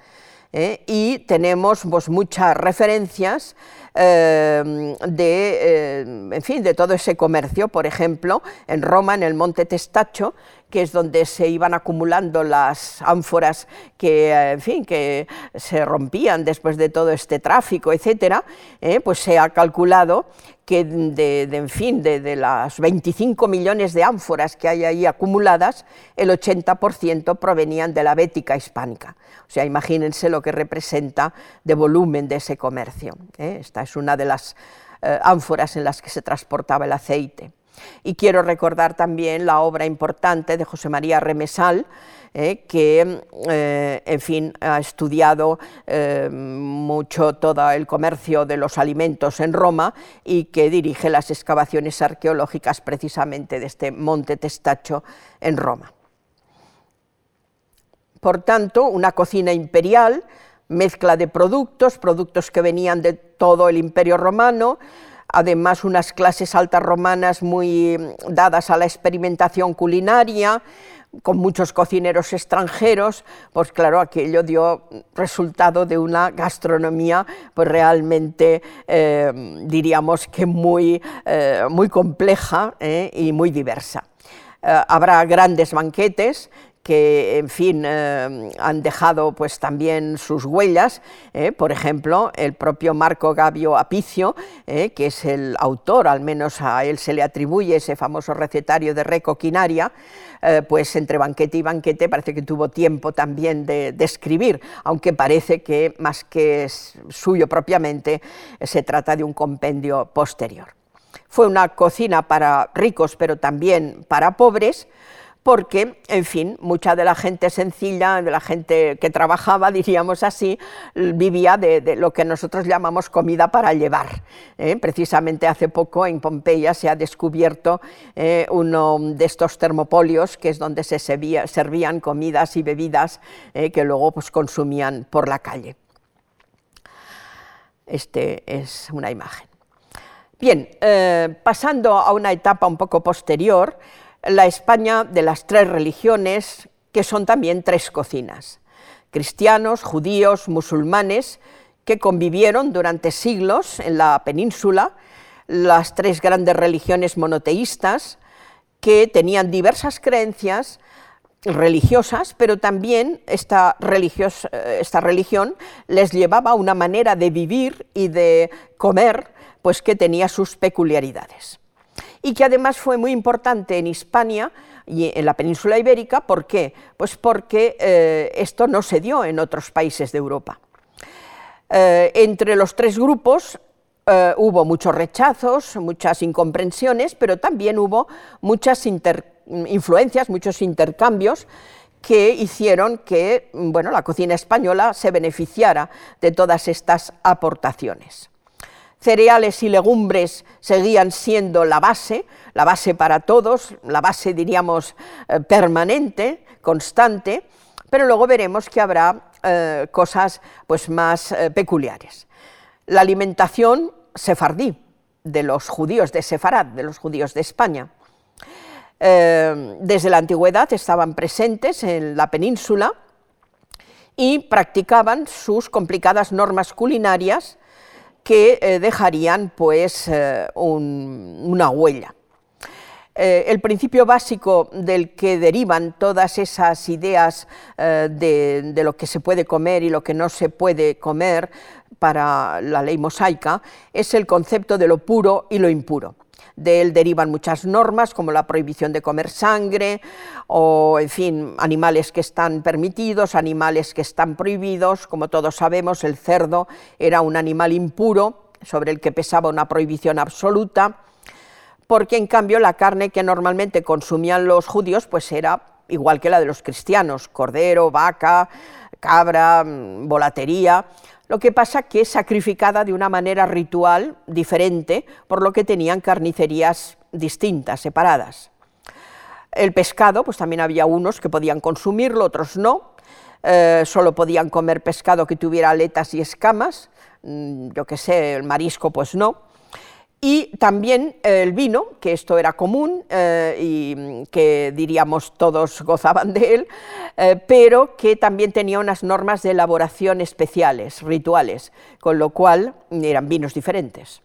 ¿eh? Y tenemos pues, muchas referencias eh, de, en fin, de todo ese comercio, por ejemplo, en Roma, en el Monte Testacho, que es donde se iban acumulando las ánforas que, en fin, que se rompían después de todo este tráfico, etcétera, pues se ha calculado que de, en fin, de, las 25 millones de ánforas que hay ahí acumuladas, el 80% provenían de la bética hispánica. O sea, imagínense lo que representa de volumen de ese comercio. ¿eh? Esta es una de las eh, ánforas en las que se transportaba el aceite. Y quiero recordar también la obra importante de José María Remesal, eh, que, eh, en fin, ha estudiado eh, mucho todo el comercio de los alimentos en Roma y que dirige las excavaciones arqueológicas precisamente de este monte Testacho en Roma. Por tanto, una cocina imperial, mezcla de productos, productos que venían de todo el imperio romano, además unas clases altas romanas muy dadas a la experimentación culinaria, con muchos cocineros extranjeros, pues claro, aquello dio resultado de una gastronomía pues realmente, eh, diríamos que muy, eh, muy compleja eh, y muy diversa. habrá grandes banquetes que, en fin, eh, han dejado pues también sus huellas, eh, por ejemplo, el propio Marco Gabio Apicio, eh, que es el autor, al menos a él se le atribuye ese famoso recetario de recoquinaria, pues entre banquete y banquete parece que tuvo tiempo también de, de escribir, aunque parece que más que suyo propiamente, se trata de un compendio posterior. Fue una cocina para ricos, pero también para pobres, porque, en fin, mucha de la gente sencilla, de la gente que trabajaba, [laughs] diríamos así, vivía de, lo que nosotros llamamos comida para llevar. ¿eh? Precisamente hace poco en Pompeya se ha descubierto eh, uno de estos termopolios, que es donde se servían comidas y bebidas eh, que luego pues, consumían por la calle. Este es una imagen. Bien, pasando a una etapa un poco posterior, la España de las tres religiones, que son también tres cocinas, cristianos, judíos, musulmanes, que convivieron durante siglos en la península, las tres grandes religiones monoteístas, que tenían diversas creencias religiosas, pero también esta, esta religión les llevaba a una manera de vivir y de comer, pues que tenía sus peculiaridades y que además fue muy importante en Hispania y en la península ibérica. ¿Por qué? Pues porque eh, esto no se dio en otros países de Europa. Eh, entre los tres grupos eh, hubo muchos rechazos, muchas incomprensiones, pero también hubo muchas influencias, muchos intercambios que hicieron que bueno, la cocina española se beneficiara de todas estas aportaciones cereales y legumbres seguían siendo la base, la base para todos, la base diríamos eh, permanente, constante, pero luego veremos que habrá eh, cosas pues, más eh, peculiares. La alimentación sefardí, de los judíos de Sefarad, de los judíos de España. desde la antigüedad estaban presentes en la península y practicaban sus complicadas normas culinarias que eh, dejarían pues, eh, una huella. Eh, el principio básico del que derivan todas esas ideas de, de, lo que se puede comer y lo que no se puede comer para la ley mosaica es el concepto de lo puro y lo impuro. De él derivan muchas normas, como la prohibición de comer sangre, o, en fin, animales que están permitidos, animales que están prohibidos. Como todos sabemos, el cerdo era un animal impuro, sobre el que pesaba una prohibición absoluta, porque en cambio la carne que normalmente consumían los judíos, pues era igual que la de los cristianos, cordero, vaca, cabra, mm, volatería, lo que pasa que es sacrificada de una manera ritual diferente, por lo que tenían carnicerías distintas, separadas. El pescado, pues también había unos que podían consumirlo, otros no, eh, solo podían comer pescado que tuviera aletas y escamas, mm, yo que sé, el marisco pues no, y también el vino, que esto era común eh, y que diríamos todos [laughs] gozaban de él, eh, pero que también tenía unas normas de elaboración especiales, rituales, con lo cual eran vinos diferentes.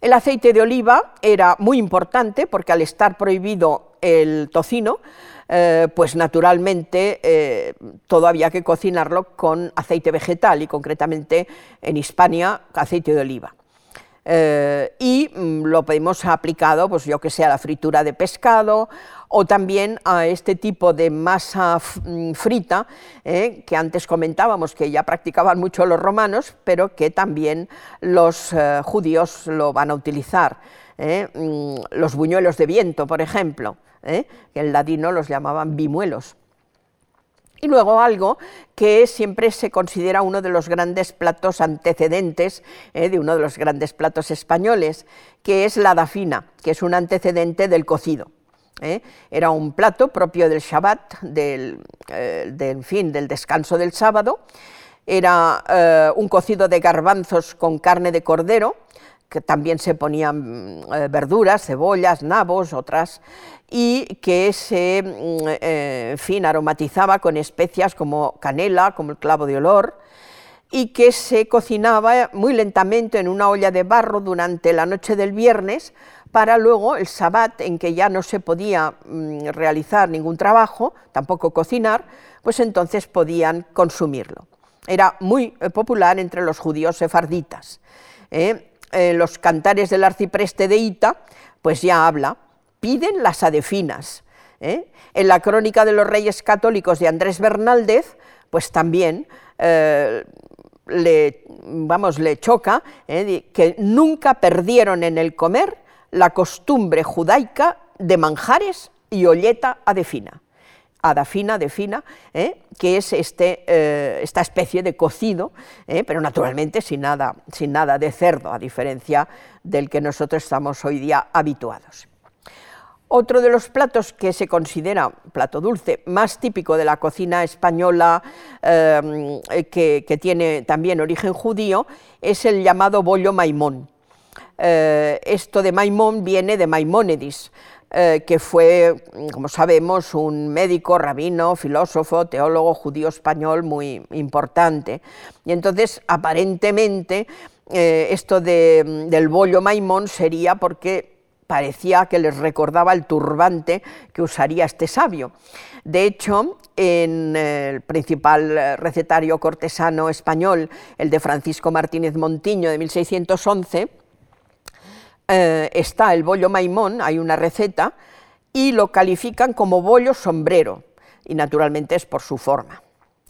El aceite de oliva era muy importante porque al estar prohibido el tocino, eh, pues naturalmente todo había que cocinarlo con aceite vegetal y concretamente en Hispania aceite de oliva. Eh, y mm, lo hemos aplicado, pues yo que sé, a la fritura de pescado o también a este tipo de masa mm, frita eh, que antes comentábamos que ya practicaban mucho los romanos, pero que también los eh, judíos lo van a utilizar. Mm, los buñuelos de viento, por ejemplo, que en ladino los llamaban bimuelos. Y luego algo que siempre se considera uno de los grandes platos antecedentes eh, de uno de los grandes platos españoles, que es la dafina, que es un antecedente del cocido. Eh. Era un plato propio del Shabbat, del, eh, fin, del descanso del sábado. Era un cocido de garbanzos con carne de cordero, que también se ponían verduras, cebollas, nabos, otras, y que se mm, eh, fin, aromatizaba con especias como canela, como el clavo de olor, y que se cocinaba muy lentamente en una olla de barro durante la noche del viernes para luego el sabbat en que ya no se podía mm, realizar ningún trabajo, tampoco cocinar, pues entonces podían consumirlo. Era muy eh, popular entre los judíos sefarditas. ¿eh? Los cantares del arcipreste de Ita, pues ya habla piden las adefinas. ¿eh? En la crónica de los reyes católicos de Andrés Bernaldez, pues también eh, le, vamos, le choca ¿eh? que nunca perdieron en el comer la costumbre judaica de manjares y olleta adefina. Adafina, adefina, ¿eh? que es este, eh, esta especie de cocido, pero naturalmente sin nada, sin nada de cerdo, a diferencia del que nosotros estamos hoy día habituados. Otro de los platos que se considera plato dulce más típico de la cocina española, em, que, tiene también origen judío, es el llamado bollo maimón. Eh, esto de maimón viene de Maimónides, eh, que fue, como sabemos, un médico, rabino, filósofo, teólogo judío español muy importante. Y entonces, aparentemente, eh, esto del bollo maimón sería porque parecía que les recordaba el turbante que usaría este sabio. De hecho, en el principal recetario cortesano español, el de Francisco Martínez Montiño de 1611, eh, está el bollo maimón, hay una receta, y lo califican como bollo sombrero, y naturalmente es por su forma.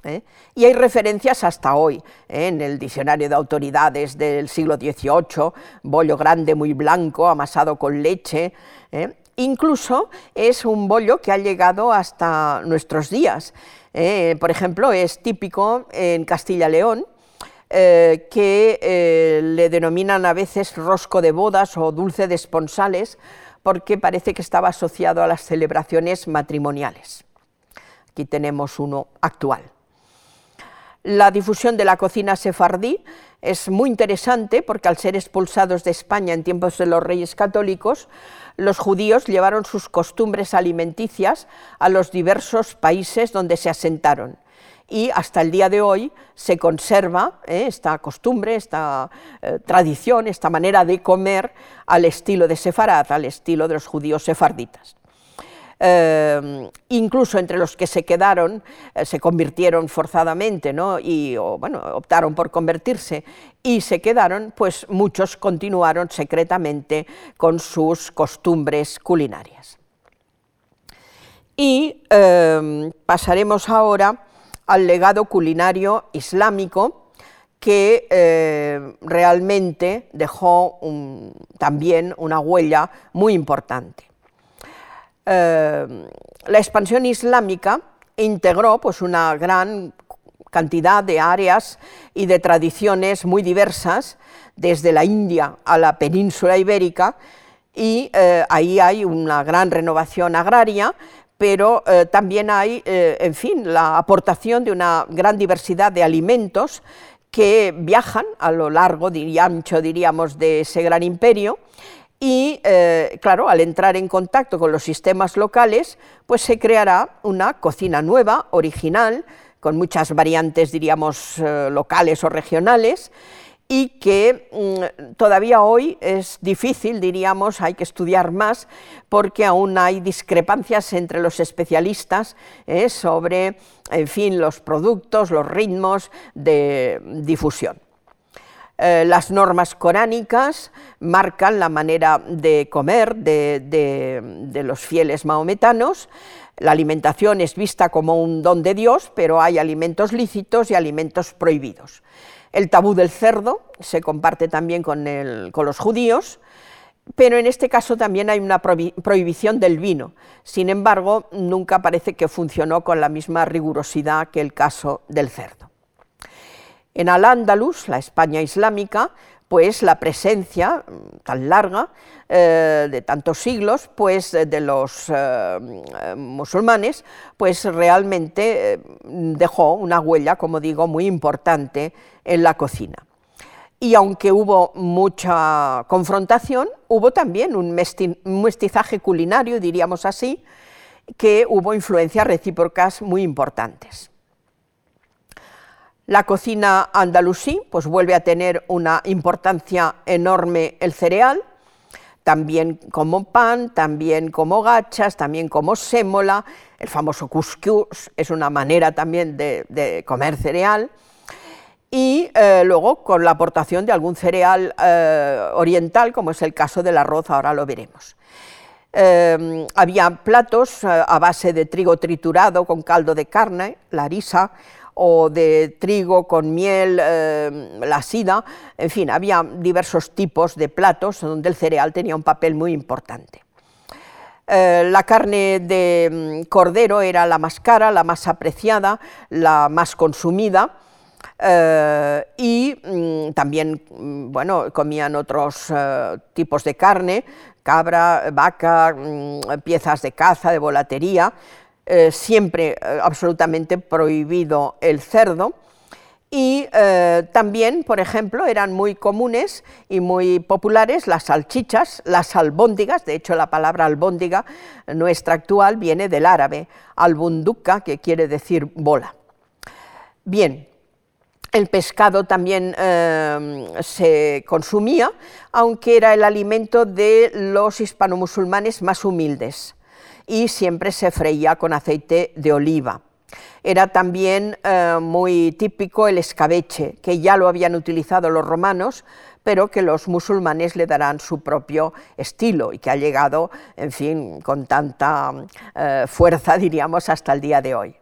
¿eh? Y hay referencias hasta hoy, ¿eh? en el diccionario de autoridades del siglo XVIII, bollo grande muy blanco, amasado con leche. Incluso es un bollo que ha llegado hasta nuestros días. Por ejemplo, es típico en Castilla-León, que le denominan a veces rosco de bodas o dulce de esponsales, porque parece que estaba asociado a las celebraciones matrimoniales. Aquí tenemos uno actual. La difusión de la cocina sefardí es muy interesante porque al ser expulsados de España en tiempos de los reyes católicos, los judíos llevaron sus costumbres alimenticias a los diversos países donde se asentaron. Y hasta el día de hoy se conserva eh, esta costumbre, esta eh, tradición, esta manera de comer al estilo de Sefarad, al estilo de los judíos sefarditas. Eh, incluso entre los que se quedaron, se convirtieron forzadamente, ¿no? y bueno, optaron por convertirse y se quedaron, pues muchos continuaron secretamente con sus costumbres culinarias. Y pasaremos ahora al legado culinario islámico, que realmente dejó también una huella muy importante. Eh, la expansión islámica integró pues, una gran cantidad de áreas y de tradiciones muy diversas, desde la India a la península ibérica, y eh, ahí hay una gran renovación agraria, pero eh, también hay, en fin, la aportación de una gran diversidad de alimentos que viajan a lo largo y ancho, diríamos, de ese gran imperio, y, eh, claro, al entrar en contacto con los sistemas locales, pues se creará una cocina nueva, original, con muchas variantes, diríamos, eh, locales o regionales, y que mm, todavía hoy es difícil, diríamos, hay que estudiar más, porque aún hay discrepancias entre los especialistas eh, sobre, en fin, los productos, los ritmos de difusión. Eh, las normas coránicas marcan la manera de comer de, los fieles maometanos. La alimentación es vista como un don de Dios, pero hay alimentos lícitos y alimentos prohibidos. El tabú del cerdo se comparte también con, los judíos, pero en este caso también hay una prohibición del vino. Sin embargo, nunca parece que funcionó con la misma rigurosidad que el caso del cerdo. En Al-Ándalus, la España islámica, pues la presencia mm, tan larga eh, de tantos siglos pues de los eh, musulmanes pues realmente eh, dejó una huella como digo muy importante en la cocina. Y aunque hubo mucha confrontación hubo también un mestizaje culinario diríamos así que hubo influencias recíprocas muy importantes la cocina andalusí pues vuelve a tener una importancia enorme el cereal, también como pan, también como gachas, también como sémola, el famoso couscous es una manera también de, comer cereal, y eh, luego con la aportación de algún cereal eh, oriental, como es el caso del arroz, ahora lo veremos. Eh, había platos a base de trigo triturado con caldo de carne, la risa, o de trigo con miel, eh, la sida, en fin, había diversos tipos de platos donde el cereal tenía un papel muy importante. Eh, la carne de mm, cordero era la más cara, la más apreciada, la más consumida, eh, y mm, también mm, bueno, comían otros tipos de carne, cabra, vaca, piezas de caza, de volatería, eh, siempre eh, absolutamente prohibido el cerdo. Y eh, también, por ejemplo, eran muy comunes y muy populares las salchichas, las albóndigas, de hecho la palabra albóndiga nuestra actual viene del árabe, albunduca, que quiere decir bola. Bien, el pescado también se consumía, aunque era el alimento de los hispanomusulmanes más humildes y siempre se freía con aceite de oliva. Era también eh, muy típico el escabeche, que ya lo habían utilizado los romanos, pero que los musulmanes le darán su propio estilo y que ha llegado, en fin, con tanta eh, fuerza, [laughs] diríamos, hasta el día de hoy.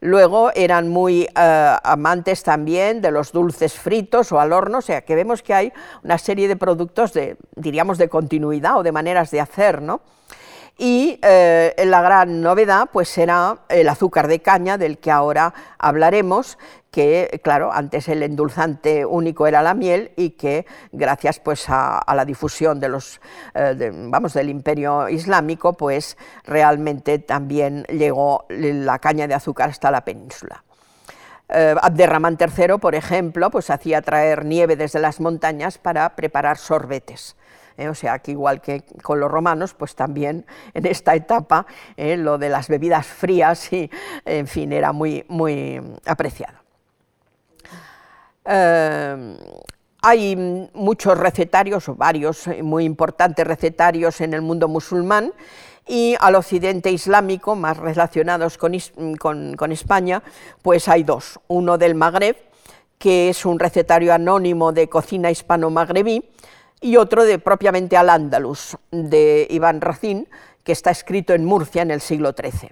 Luego eran muy eh, amantes también de los dulces fritos o al horno, o sea que vemos que hay una serie de productos de, diríamos, de continuidad o de maneras de hacer, ¿no? Y eh, la gran novedad pues será el azúcar de caña del que ahora hablaremos que claro antes el endulzante único era la miel y que gracias pues a, la difusión de los eh, del imperio islámico pues realmente también llegó la caña de azúcar hasta la península eh, Abderramán III, por ejemplo, pues hacía traer nieve desde las montañas para preparar sorbetes. ¿Eh? o sea que igual que con los romanos, pues también en esta etapa ¿eh? lo de las bebidas frías, y, en fin, era muy, muy apreciado. Eh, hay muchos recetarios, o varios muy importantes recetarios en el mundo musulmán, y al occidente islámico, más relacionados con, con, España, pues hay dos. Uno del Magreb, que es un recetario anónimo de cocina hispano-magrebí, y otro de propiamente al Andalus, de Iván Racine, que está escrito en Murcia en el siglo XIII.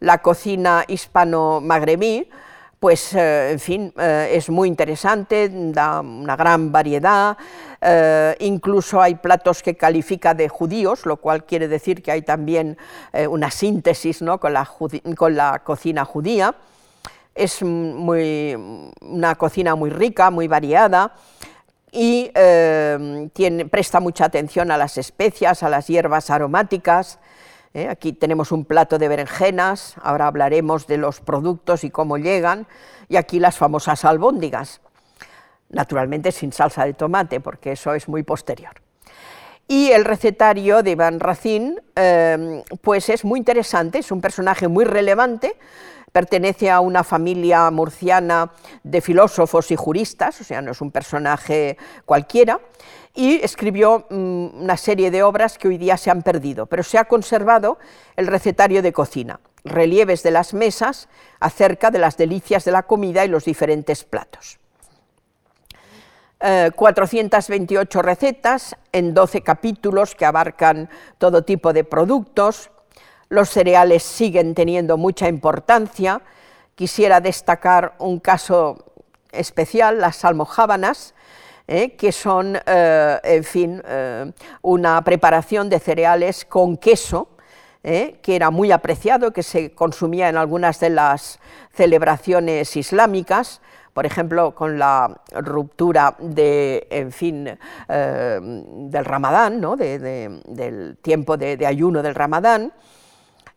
La cocina hispano-magrebí, pues, eh, en fin, eh, es muy interesante, da una gran variedad, eh, incluso hay platos que califica de judíos, lo cual quiere decir que hay también una síntesis ¿no? con, la cocina judía. Es una cocina muy rica, muy variada, y em, presta mucha atención a las especias, a las hierbas aromáticas. ¿eh? Aquí tenemos un plato de berenjenas, ahora hablaremos de los productos y cómo llegan, y aquí las famosas albóndigas, naturalmente sin salsa de tomate, porque eso es muy posterior. Y el recetario de Iván Racine, em, pues es muy interesante, es un personaje muy relevante, pertenece a una familia murciana de filósofos y juristas, o sea, no es un personaje cualquiera, y escribió mm, una serie de obras que hoy día se han perdido, pero se ha conservado el recetario de cocina, relieves de las mesas acerca de las delicias de la comida y los diferentes platos. 428 eh, recetas en 12 capítulos que abarcan todo tipo de productos, los cereales siguen teniendo mucha importancia. Quisiera destacar un caso especial, las almojábanas, eh, que son, eh, en fin, eh, una preparación de cereales con queso, que era muy apreciado, que se consumía en algunas de las celebraciones islámicas, por ejemplo, con la ruptura de, en fin, del ramadán, ¿no? del tiempo de ayuno del ramadán,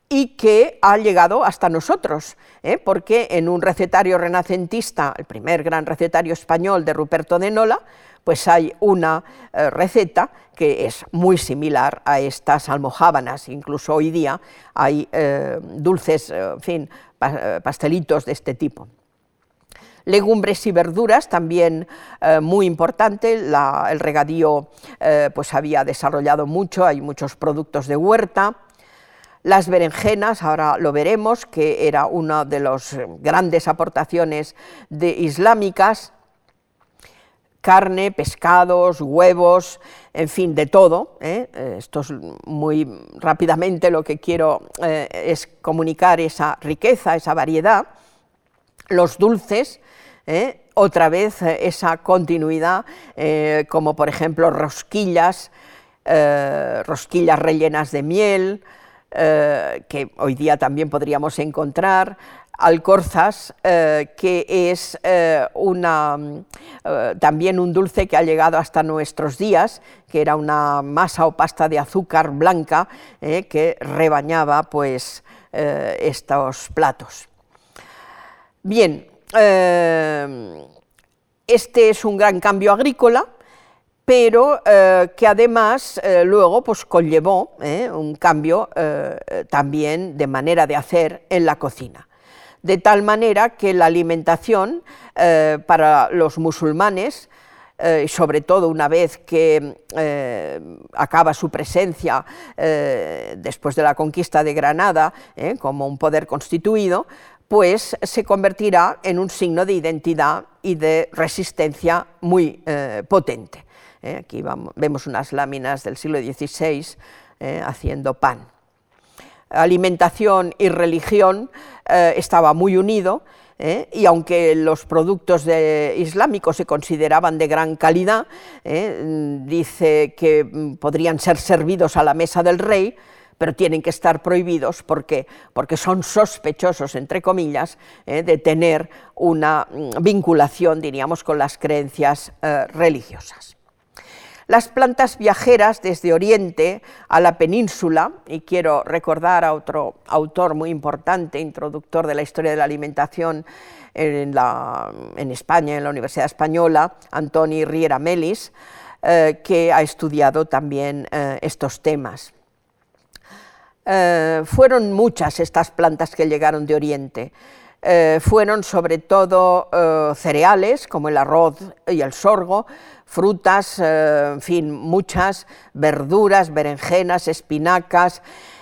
y que ha llegado hasta nosotros, ¿eh? porque en un recetario renacentista, el primer gran recetario español de Ruperto de Nola, pues hay una eh, receta que es muy similar a estas almojábanas, incluso hoy día hay eh, dulces, en fin, pastelitos de este tipo. Legumbres y verduras, también muy importante, el regadío pues había desarrollado mucho, hay muchos productos de huerta, las berenjenas, ahora lo veremos, que era una de las grandes aportaciones de islámicas, carne, pescados, huevos, en fin, de todo. ¿eh? Esto es muy rápidamente lo que quiero eh, es comunicar esa riqueza, esa variedad. Los dulces, otra vez esa continuidad, como por ejemplo rosquillas, rosquillas rellenas de miel, que hoy día también podríamos encontrar, alcorzas, eh, que es eh, una, eh, también un dulce que ha llegado hasta nuestros días, que era una masa o pasta de azúcar blanca que rebañaba pues, estos platos. Bien, este es un gran cambio agrícola, pero que además luego pues, conllevó un cambio también de manera de hacer en la cocina de tal manera que la alimentación eh, para los musulmanes, eh, sobre todo una vez que eh, acaba su presencia después de la conquista de Granada como un poder constituido, pues se convertirá en un signo de identidad y de resistencia muy potente. Aquí vemos unas láminas del siglo XVI haciendo pan. Alimentación y religión eh, estaba muy unido, eh, y aunque los productos islámicos se consideraban de gran calidad, eh, dice que mm, podrían ser servidos a la mesa del rey, pero tienen que estar prohibidos. Porque, porque son sospechosos, entre comillas, de tener una mm, vinculación, diríamos, con las creencias religiosas. Las plantas viajeras desde Oriente a la península, y quiero recordar a otro autor muy importante, introductor de la historia de la alimentación en, España, en la Universidad Española, Antoni Riera Melis, eh, que ha estudiado también eh, estos temas. Eh, fueron muchas estas plantas que llegaron de Oriente. Fueron sobre todo cereales como el arroz y el sorgo, frutas, eh, en fin, muchas, verduras, berenjenas, espinacas,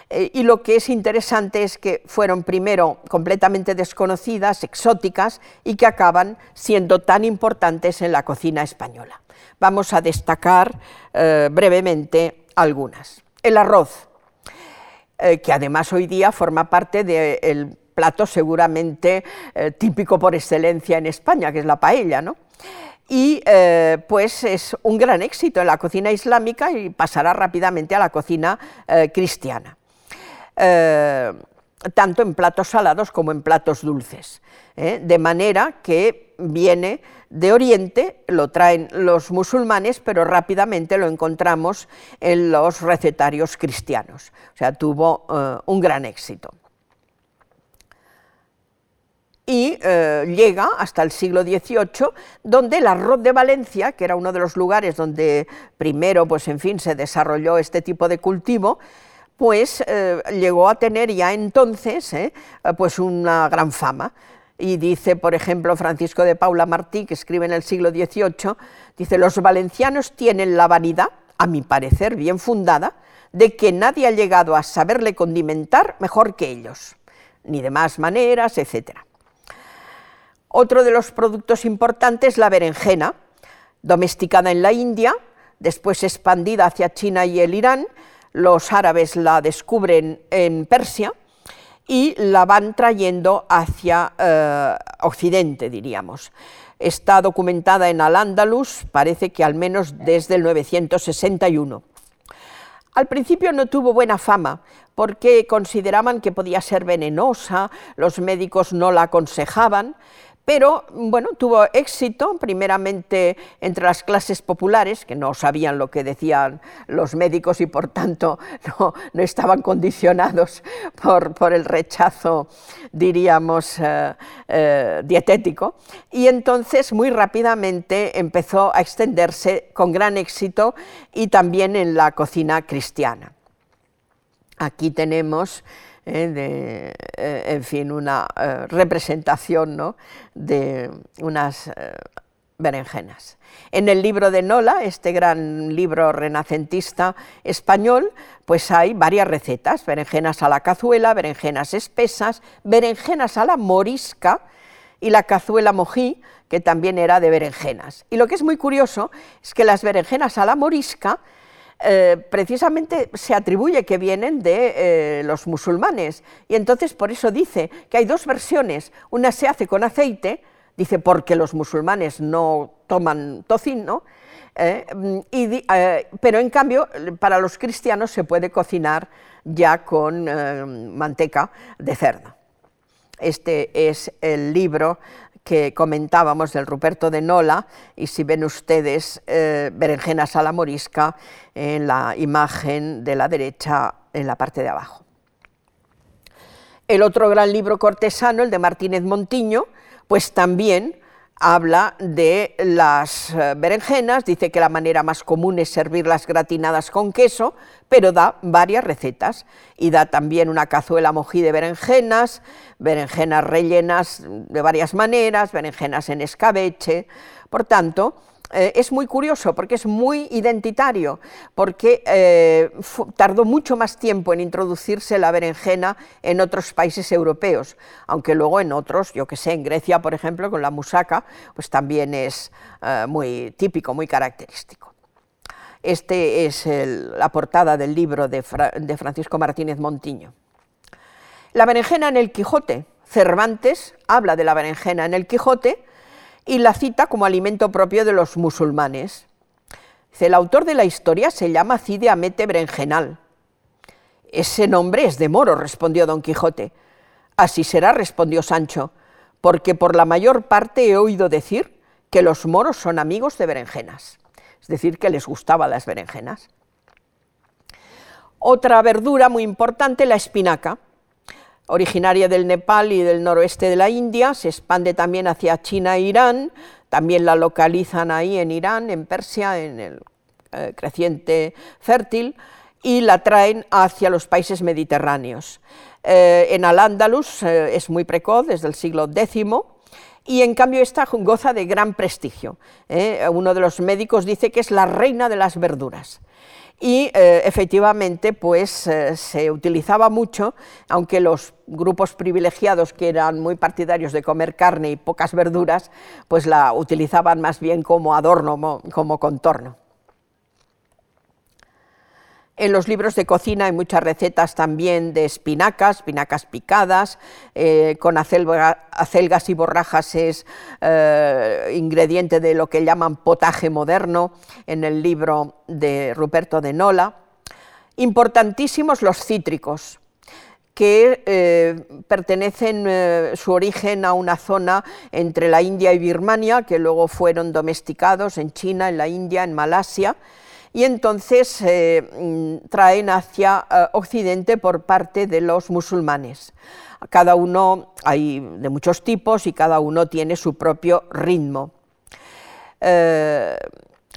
eh, y lo que es interesante es que fueron primero completamente desconocidas, exóticas, y que acaban siendo tan importantes en la cocina española. Vamos a destacar eh, brevemente algunas. El arroz, que además hoy día forma parte del plato seguramente típico por excelencia en España, que es la paella, ¿no? y eh, pues es un gran éxito en la cocina islámica y pasará rápidamente a la cocina eh, cristiana, eh, tanto en platos salados como en platos dulces, de manera que viene de Oriente, lo traen los musulmanes, pero rápidamente lo encontramos en los recetarios cristianos, o sea, tuvo un gran éxito y eh, llega hasta el siglo XVIII, donde el arroz de Valencia, que era uno de los lugares donde primero, pues en fin, se desarrolló este tipo de cultivo, pues eh, llegó a tener ya entonces eh, pues una gran fama. Y dice, por ejemplo, Francisco de Paula Martí, que escribe en el siglo XVIII, dice, los valencianos tienen la vanidad, a mi parecer bien fundada, de que nadie ha llegado a saberle condimentar mejor que ellos, ni de más maneras, etcétera. Otro de los productos importantes es la berenjena, domesticada en la India, después expandida hacia China y el Irán, los árabes la descubren en Persia y la van trayendo hacia eh, Occidente, diríamos. Está documentada en Al-Ándalus, parece que al menos desde el 961. Al principio no tuvo buena fama porque consideraban que podía ser venenosa, los médicos no la aconsejaban, pero bueno, tuvo éxito primeramente entre las clases populares, que no sabían lo que decían los médicos y por tanto [laughs] no, estaban condicionados por, el rechazo, diríamos, eh, eh, dietético, y entonces muy rápidamente empezó a extenderse con gran éxito y también en la cocina cristiana. Aquí tenemos ¿eh? de, eh, en fin, una eh, representación de unas berenjenas. En el libro de Nola, este gran libro renacentista español, pues hay varias recetas, berenjenas a la cazuela, berenjenas espesas, berenjenas a la morisca y la cazuela mojí, que también era de berenjenas. Y lo que es muy curioso es que las berenjenas a la morisca eh, precisamente se atribuye que vienen de eh, los musulmanes. Y entonces por eso dice que hay dos versiones. Una se hace con aceite, dice porque los musulmanes no toman tocino, eh, pero en cambio para los cristianos se puede cocinar ya con manteca de cerdo. Este es el libro que comentábamos del Ruperto de Nola, y si ven ustedes eh, berenjenas morisca en la imagen de la derecha en la parte de abajo. El otro gran libro cortesano, el de Martínez Montiño, pues también habla de las eh, berenjenas, dice que la manera más común es servirlas gratinadas con queso, pero da varias recetas. Y da también una cazuela mojí de berenjenas, berenjenas rellenas de varias maneras, berenjenas en escabeche, por tanto, eh, es muy curioso porque es muy identitario, porque eh, tardó mucho más tiempo en introducirse la berenjena en otros países europeos, aunque luego en otros, yo que sé, en Grecia, por ejemplo, con la musaca, pues también es eh, muy típico, muy característico. Este es la portada del libro de, de Francisco Martínez Montiño. La berenjena en el Quijote. Cervantes habla de la berenjena en el Quijote, y la cita como alimento propio de los musulmanes. el autor de la historia se llama Cide Amete Berenjenal. Ese nombre es de moro, respondió don Quijote. Así será, respondió Sancho, porque por la mayor parte he oído decir que los moros son amigos de berenjenas, es decir, que les gustaban las berenjenas. Otra verdura muy importante, la espinaca originaria del Nepal y del noroeste de la India, se expande también hacia China e Irán, también la localizan ahí en Irán, en Persia, en el eh, creciente fértil, y la traen hacia los países mediterráneos. Eh, en Al-Ándalus eh, es muy precoz, desde el siglo X, y en cambio esta goza de gran prestigio. Uno de los médicos dice que es la reina de las verduras y eh, efectivamente pues eh, se utilizaba mucho, aunque los grupos privilegiados que eran muy partidarios de comer carne y pocas verduras, pues la utilizaban más bien como adorno, como contorno. En los libros de cocina hay muchas recetas también de espinacas, espinacas picadas, eh, con acelgas y borrajas es eh, ingrediente de lo que llaman potaje moderno en el libro de Ruperto de Nola. Importantísimos los cítricos, que eh, pertenecen su origen a una zona entre la India y Birmania, que luego fueron domesticados en China, en la India, en Malasia, y entonces eh, mm, traen hacia eh, Occidente por parte de los musulmanes. Cada uno hay de muchos tipos y cada uno tiene su propio ritmo. Eh,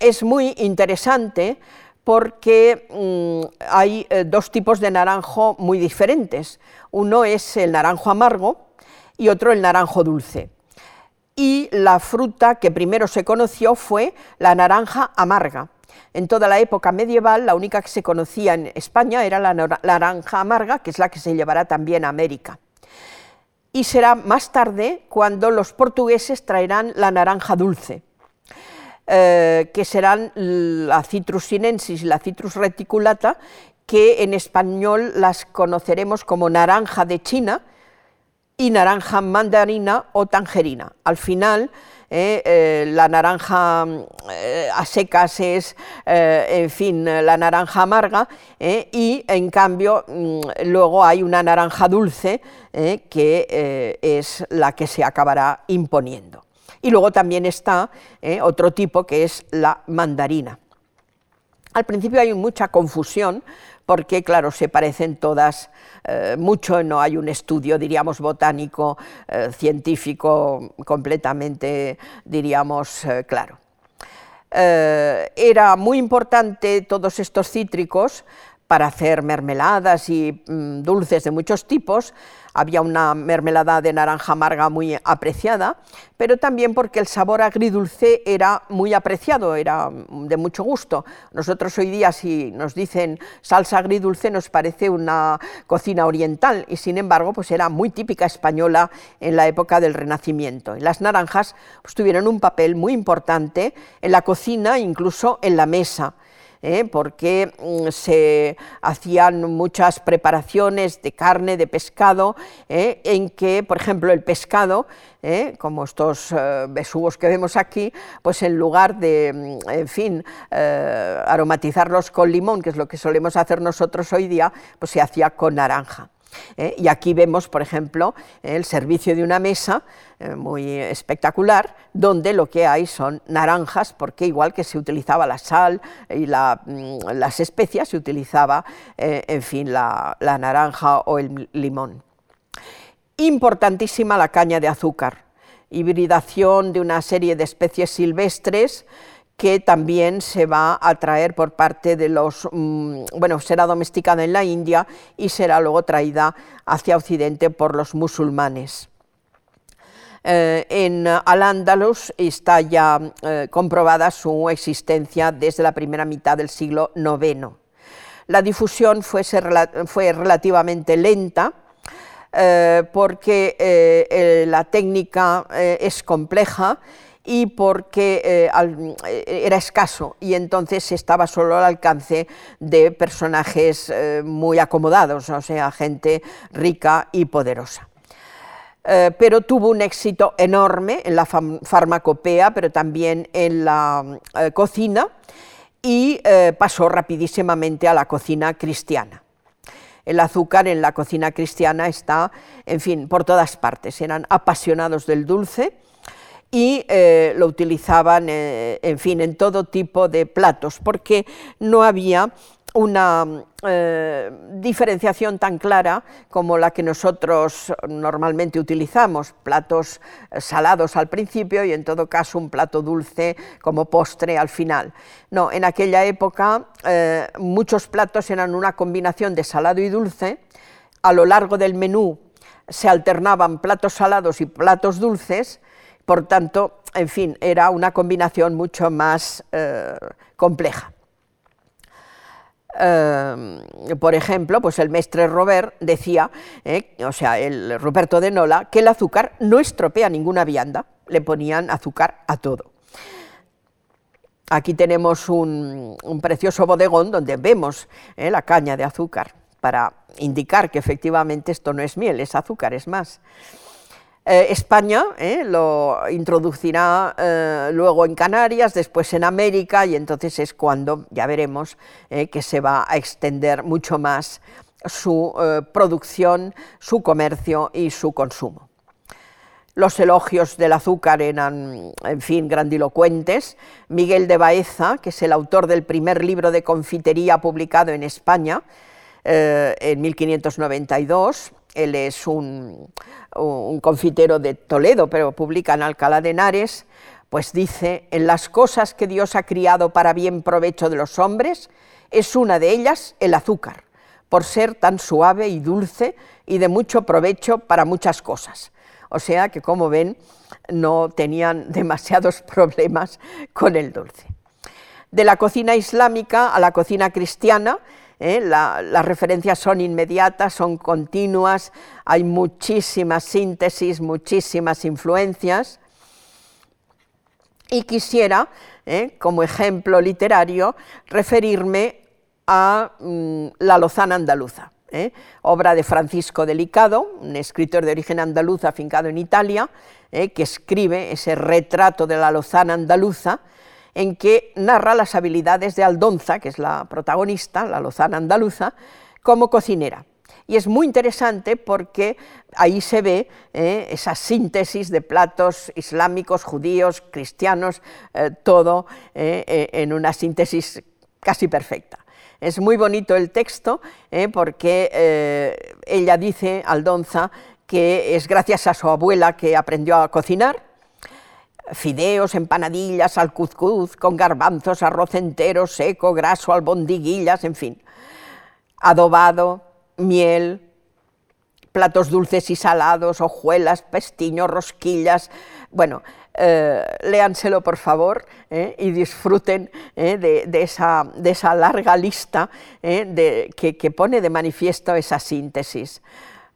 es muy interesante porque mm, hay dos tipos de naranjo muy diferentes. Uno es el naranjo amargo y otro el naranjo dulce. Y la fruta que primero se conoció fue la naranja amarga en toda la época medieval, la única que se conocía en España era la naranja amarga, que es la que se llevará también a América. Y será más tarde cuando los portugueses traerán la naranja dulce, eh, que serán la Citrus sinensis y la Citrus reticulata, que en español las conoceremos como naranja de China y naranja mandarina o tangerina. Al final, ¿eh? Eh, la naranja eh, a secas es, en fin, la naranja amarga, y en cambio mm, luego hay una naranja dulce que es la que se acabará imponiendo. Y luego también está otro tipo que es la mandarina. Al principio hay mucha confusión porque, claro, se parecen todas eh, mucho, no hay un estudio, diríamos, botánico, eh, científico completamente, diríamos, eh, claro. era muy importante todos estos cítricos para hacer mermeladas y mm, dulces de muchos tipos, había una mermelada de naranja amarga muy apreciada, pero también porque el sabor agridulce era muy apreciado, era de mucho gusto. Nosotros hoy día si nos dicen salsa agridulce nos parece una cocina oriental y sin embargo pues era muy típica española en la época del Renacimiento. Las naranjas pues, tuvieron un papel muy importante en la cocina, incluso en la mesa. ¿Eh? porque mm, se hacían muchas preparaciones de carne, de pescado, ¿eh? en que, por ejemplo, el pescado, ¿eh? como estos besugos que vemos aquí, pues en lugar de, mm, en fin, aromatizarlos con limón, que es lo que solemos hacer nosotros hoy día, pues se hacía con naranja. ¿Eh? y aquí vemos, por ejemplo, el servicio de una mesa eh, muy espectacular, donde lo que hay son naranjas, porque igual que se utilizaba la sal y mm, las especias, se utilizaba, eh, en fin, la, la naranja o el limón. Importantísima la caña de azúcar, hibridación de una serie de especies silvestres, que también se va a traer por parte de los, mm, bueno, será domesticada en la India y será luego traída hacia Occidente por los musulmanes. Eh, en Al-Ándalus está ya eh, comprobada su existencia desde la primera mitad del siglo IX. La difusión fue, fue relativamente lenta, eh, porque la técnica es compleja y porque eh, eh, era escaso y entonces estaba solo al alcance de personajes eh, muy acomodados, o sea, gente rica y poderosa. pero tuvo un éxito enorme en la farmacopea, pero también en la cocina, y pasó rapidísimamente a la cocina cristiana. El azúcar en la cocina cristiana está, en fin, por todas partes. Eran apasionados del dulce, y eh, lo utilizaban, eh, en fin, en todo tipo de platos, porque no había una eh, diferenciación tan clara como la que nosotros normalmente utilizamos, platos salados al principio y en todo caso un plato dulce como postre al final. No, en aquella época muchos platos eran una combinación de salado y dulce, a lo largo del menú se alternaban platos salados y platos dulces, por tanto, en fin, era una combinación mucho más eh, compleja. Eh, por ejemplo, pues el mestre Robert decía, eh, o sea, el Ruperto de Nola, que el azúcar no estropea ninguna vianda, le ponían azúcar a todo. Aquí tenemos un precioso bodegón donde vemos la caña de azúcar para indicar que efectivamente esto no es miel, es azúcar, es más. Eh, España eh, lo introducirá eh, luego en Canarias, después en América y entonces es cuando ya veremos que se va a extender mucho más su producción, su comercio y su consumo. Los elogios del azúcar eran, en fin, grandilocuentes. Miguel de Baeza, que es el autor del primer libro de confitería publicado en España en 1592, él es un, confitero de Toledo, pero publica en Alcalá de Henares, pues dice, en las cosas que Dios ha criado para bien provecho de los hombres, es una de ellas el azúcar, por ser tan suave y dulce y de mucho provecho para muchas cosas. O sea que, como ven, no tenían [laughs] demasiados problemas con el dulce. De la cocina islámica a la cocina cristiana, ¿eh? las referencias son inmediatas, son continuas, hay muchísimas síntesis, muchísimas influencias. Y quisiera, ¿eh? como ejemplo literario, referirme a mm, La Lozana Andaluza, ¿eh? obra de Francisco Delicado, un escritor de origen andaluz afincado en Italia, que escribe ese retrato de la Lozana Andaluza, en que narra las habilidades de Aldonza, que es la protagonista, la lozana andaluza, como cocinera. Y es muy interesante porque ahí se ve eh, esa síntesis de platos islámicos, judíos, cristianos, eh, todo eh, en una síntesis casi perfecta. Es muy bonito el texto porque ella dice, Aldonza, que es gracias a su abuela que aprendió a cocinar, fideos, empanadillas, al cuzcuz, con garbanzos, arroz entero, seco, graso, albondiguillas, en fin. Adobado, miel, platos dulces y salados, hojuelas, pestiños, rosquillas. Bueno, eh, léanselo por favor eh, y disfruten eh, de, esa, larga lista que pone de manifiesto esa síntesis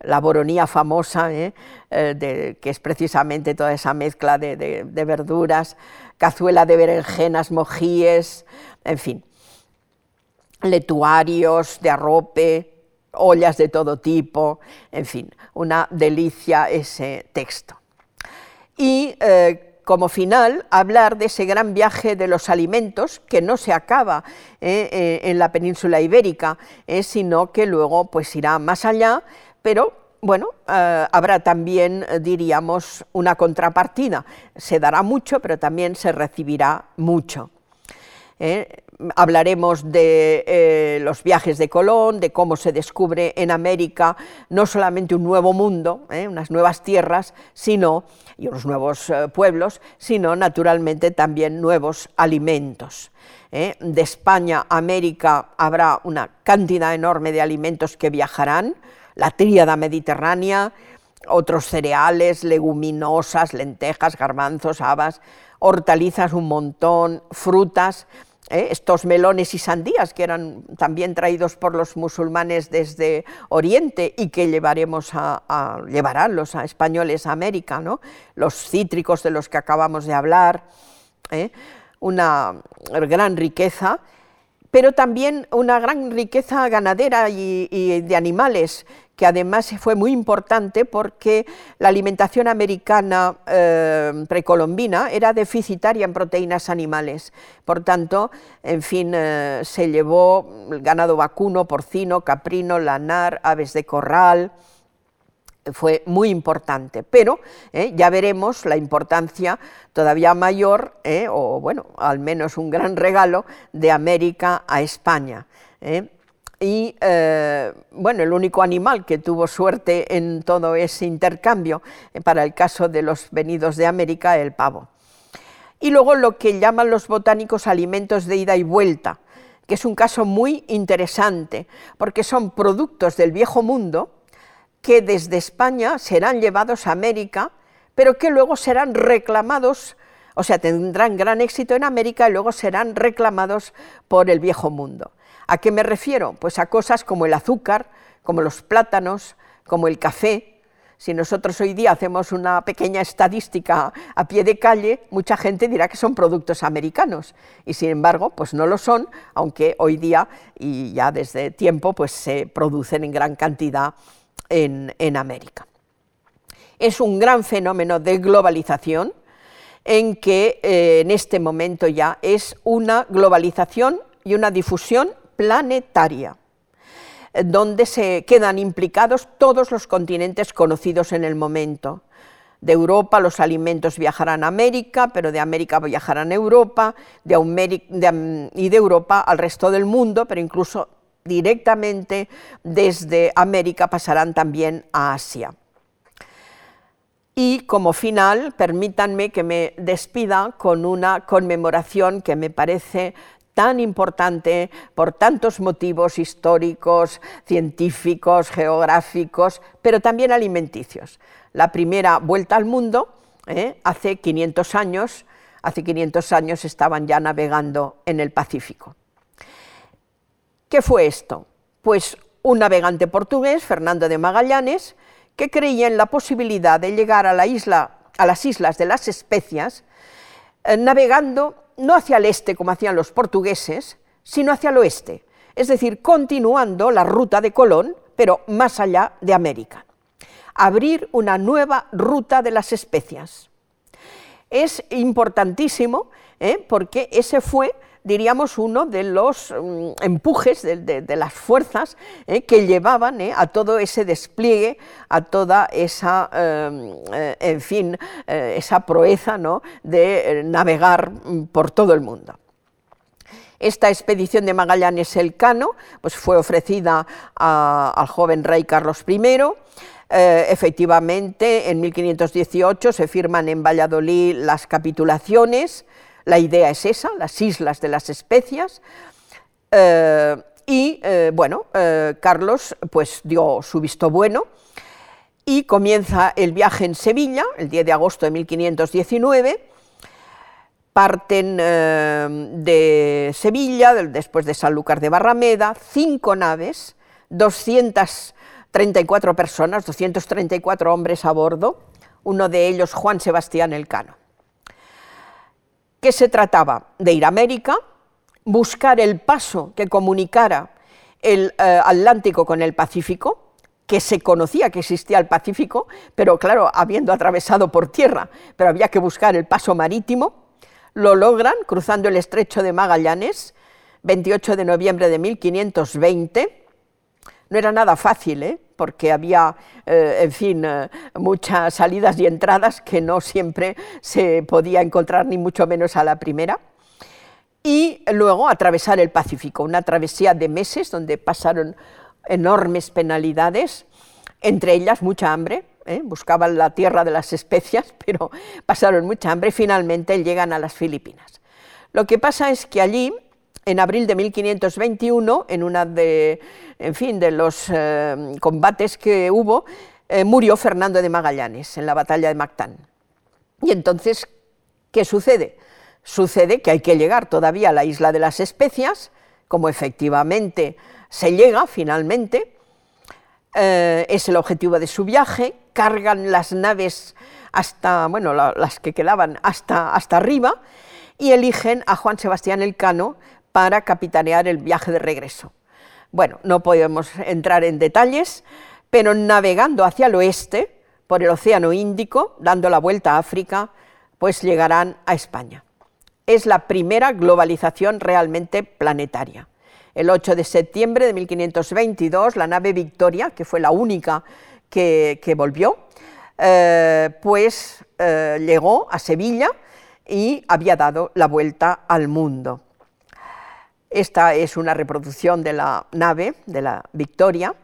la boronía famosa, ¿eh? Eh, que es precisamente toda esa mezcla de, verduras, cazuela de berenjenas, mojíes, en fin. letuarios de arrope, ollas de todo tipo, en fin, una delicia ese texto. Y eh, como final, hablar de ese gran viaje de los alimentos que no se acaba en la península ibérica, sino que luego pues irá más allá, pero bueno, habrá también, diríamos, una contrapartida. Se dará mucho, pero también se recibirá mucho hablaremos de eh, los viajes de Colón, de cómo se descubre en América no solamente un nuevo mundo, eh, unas nuevas tierras, sino, y unos nuevos eh, pueblos, sino naturalmente también nuevos alimentos. De España a América habrá una cantidad enorme de alimentos que viajarán, la tríada mediterránea, otros cereales, leguminosas, lentejas, garbanzos, habas, hortalizas un montón, frutas, ¿eh? estos melones y sandías que eran también traídos por los musulmanes desde Oriente y que llevaremos a, llevarán los españoles a América, ¿no? los cítricos de los que acabamos de hablar, ¿eh? una gran riqueza pero también una gran riqueza ganadera y, de animales, que además fue muy importante porque la alimentación americana eh, precolombina era deficitaria en proteínas animales. Por tanto, en fin, eh, se llevó ganado vacuno, porcino, caprino, lanar, aves de corral, fue muy importante, pero eh, ya veremos la importancia todavía mayor, eh, o bueno, al menos un gran regalo de América a España. Eh. Y bueno, el único animal que tuvo suerte en todo ese intercambio, para el caso de los venidos de América, el pavo. Y luego lo que llaman los botánicos alimentos de ida y vuelta, que es un caso muy interesante, porque son productos del viejo mundo, que desde España serán llevados a América, pero que luego serán reclamados, o sea, tendrán gran éxito en América y luego serán reclamados por el viejo mundo. ¿A qué me refiero? Pues a cosas como el azúcar, como los plátanos, como el café. Si nosotros hoy día hacemos una pequeña estadística a pie de calle, mucha gente dirá que son productos americanos y sin embargo, pues no lo son, aunque hoy día y ya desde tiempo pues se producen en gran cantidad en, América. Es un gran fenómeno de globalización en que eh, en este momento ya es una globalización y una difusión planetaria, donde se quedan implicados todos los continentes conocidos en el momento. De Europa los alimentos viajarán a América, pero de América viajarán a Europa, y de Europa al resto del mundo, pero incluso directamente desde América pasarán también a Asia. Y como final, permítanme que me despida con una conmemoración que me parece tan importante por tantos motivos históricos, científicos, geográficos, pero también alimenticios. La primera vuelta al mundo, ¿eh? hace 500 años, hace 500 años estaban ya navegando en el Pacífico. ¿Qué fue esto? Pues un navegante portugués, Fernando de Magallanes, que creía en la posibilidad de llegar a, la isla, a las islas de las especias, eh, navegando no hacia el este como hacían los portugueses, sino hacia el oeste, es decir, continuando la ruta de Colón, pero más allá de América. Abrir una nueva ruta de las especias. Es importantísimo ¿eh? porque ese fue diríamos, uno de los mm, empujes de, las fuerzas eh, que llevaban eh, a todo ese despliegue, a toda esa, em, eh, en fin, esa proeza ¿no? de navegar mm, por todo el mundo. Esta expedición de Magallanes Elcano pues fue ofrecida al joven rey Carlos I. efectivamente, en 1518 se firman en Valladolid las capitulaciones, la idea es esa, las islas de las especias. Eh, y eh, bueno, eh, Carlos pues dio su visto bueno y comienza el viaje en Sevilla, el 10 de agosto de 1519. Parten de Sevilla, después de Sanlúcar de Barrameda, cinco naves, 234 personas, 234 hombres a bordo, uno de ellos Juan Sebastián Elcano que se trataba de ir a América, buscar el paso que comunicara el eh, Atlántico con el Pacífico, que se conocía que existía el Pacífico, pero claro, habiendo atravesado por tierra, pero había que buscar el paso marítimo, lo logran cruzando el estrecho de Magallanes, 28 de noviembre de 1520. No era nada fácil, ¿eh? Porque había, eh, en fin, eh, muchas salidas y entradas que no siempre se podía encontrar, ni mucho menos a la primera. Y luego atravesar el Pacífico, una travesía de meses donde pasaron enormes penalidades, entre ellas mucha hambre, ¿eh? buscaban la tierra de las especias, [laughs] pero pasaron mucha hambre finalmente llegan a las Filipinas. Lo que pasa es que allí, en abril de 1521, en una de, en fin, de los eh, combates que hubo, eh, murió Fernando de Magallanes en la batalla de Mactán. Y entonces, ¿qué sucede? Sucede que hay que llegar todavía a la isla de las especias, como efectivamente se llega finalmente, es el objetivo de su viaje, cargan las naves hasta, bueno, las que quedaban hasta, hasta arriba y eligen a Juan Sebastián Elcano para capitanear el viaje de regreso. Bueno, no podemos entrar en detalles, pero navegando hacia el oeste, por el Océano Índico, dando la vuelta a África, pues llegarán a España. Es la primera globalización realmente planetaria. El 8 de septiembre de 1522, la nave Victoria, que fue la única que, volvió, eh, pues eh, llegó a Sevilla y había dado la vuelta al mundo. Esta es una reproducción de la nave, de la Victoria,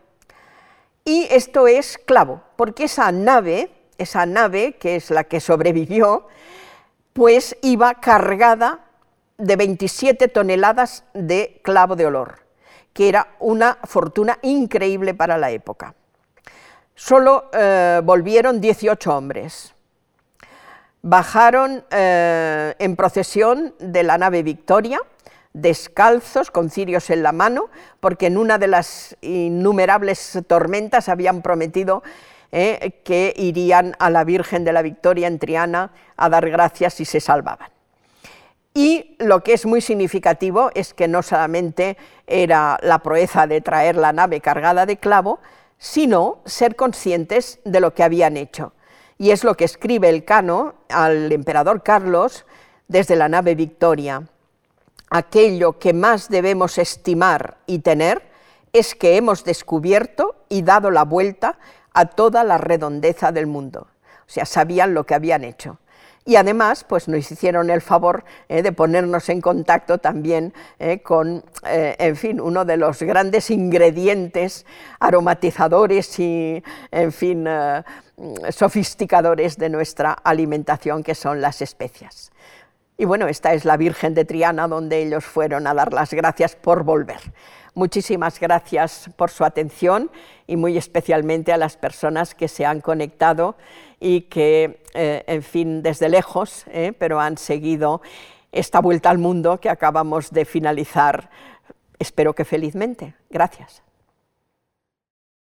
y esto es clavo, porque esa nave, esa nave que es la que sobrevivió, pues iba cargada de 27 toneladas de clavo de olor, que era una fortuna increíble para la época solo eh, volvieron 18 hombres. Bajaron eh, en procesión de la nave Victoria, descalzos, con cirios en la mano, porque en una de las innumerables tormentas habían prometido eh, que irían a la Virgen de la Victoria en Triana a dar gracias si se salvaban. Y lo que es muy significativo es que no solamente era la proeza de traer la nave cargada de clavo, sino ser conscientes de lo que habían hecho. Y es lo que escribe el Cano al emperador Carlos desde la nave Victoria. Aquello que más debemos estimar y tener es que hemos descubierto y dado la vuelta a toda la redondeza del mundo. O sea, sabían lo que habían hecho y además pues nos hicieron el favor eh, de ponernos en contacto también eh, con, eh, en fin, uno de los grandes ingredientes aromatizadores y, en fin, sofisticadores de nuestra alimentación, que son las especias. Y bueno, esta es la Virgen de Triana, donde ellos fueron a dar las gracias por volver. Muchísimas gracias por su atención y muy especialmente a las personas que se han conectado y que, eh, en fin, desde lejos, eh, pero han seguido esta vuelta al mundo que acabamos de finalizar, espero que felizmente. Gracias.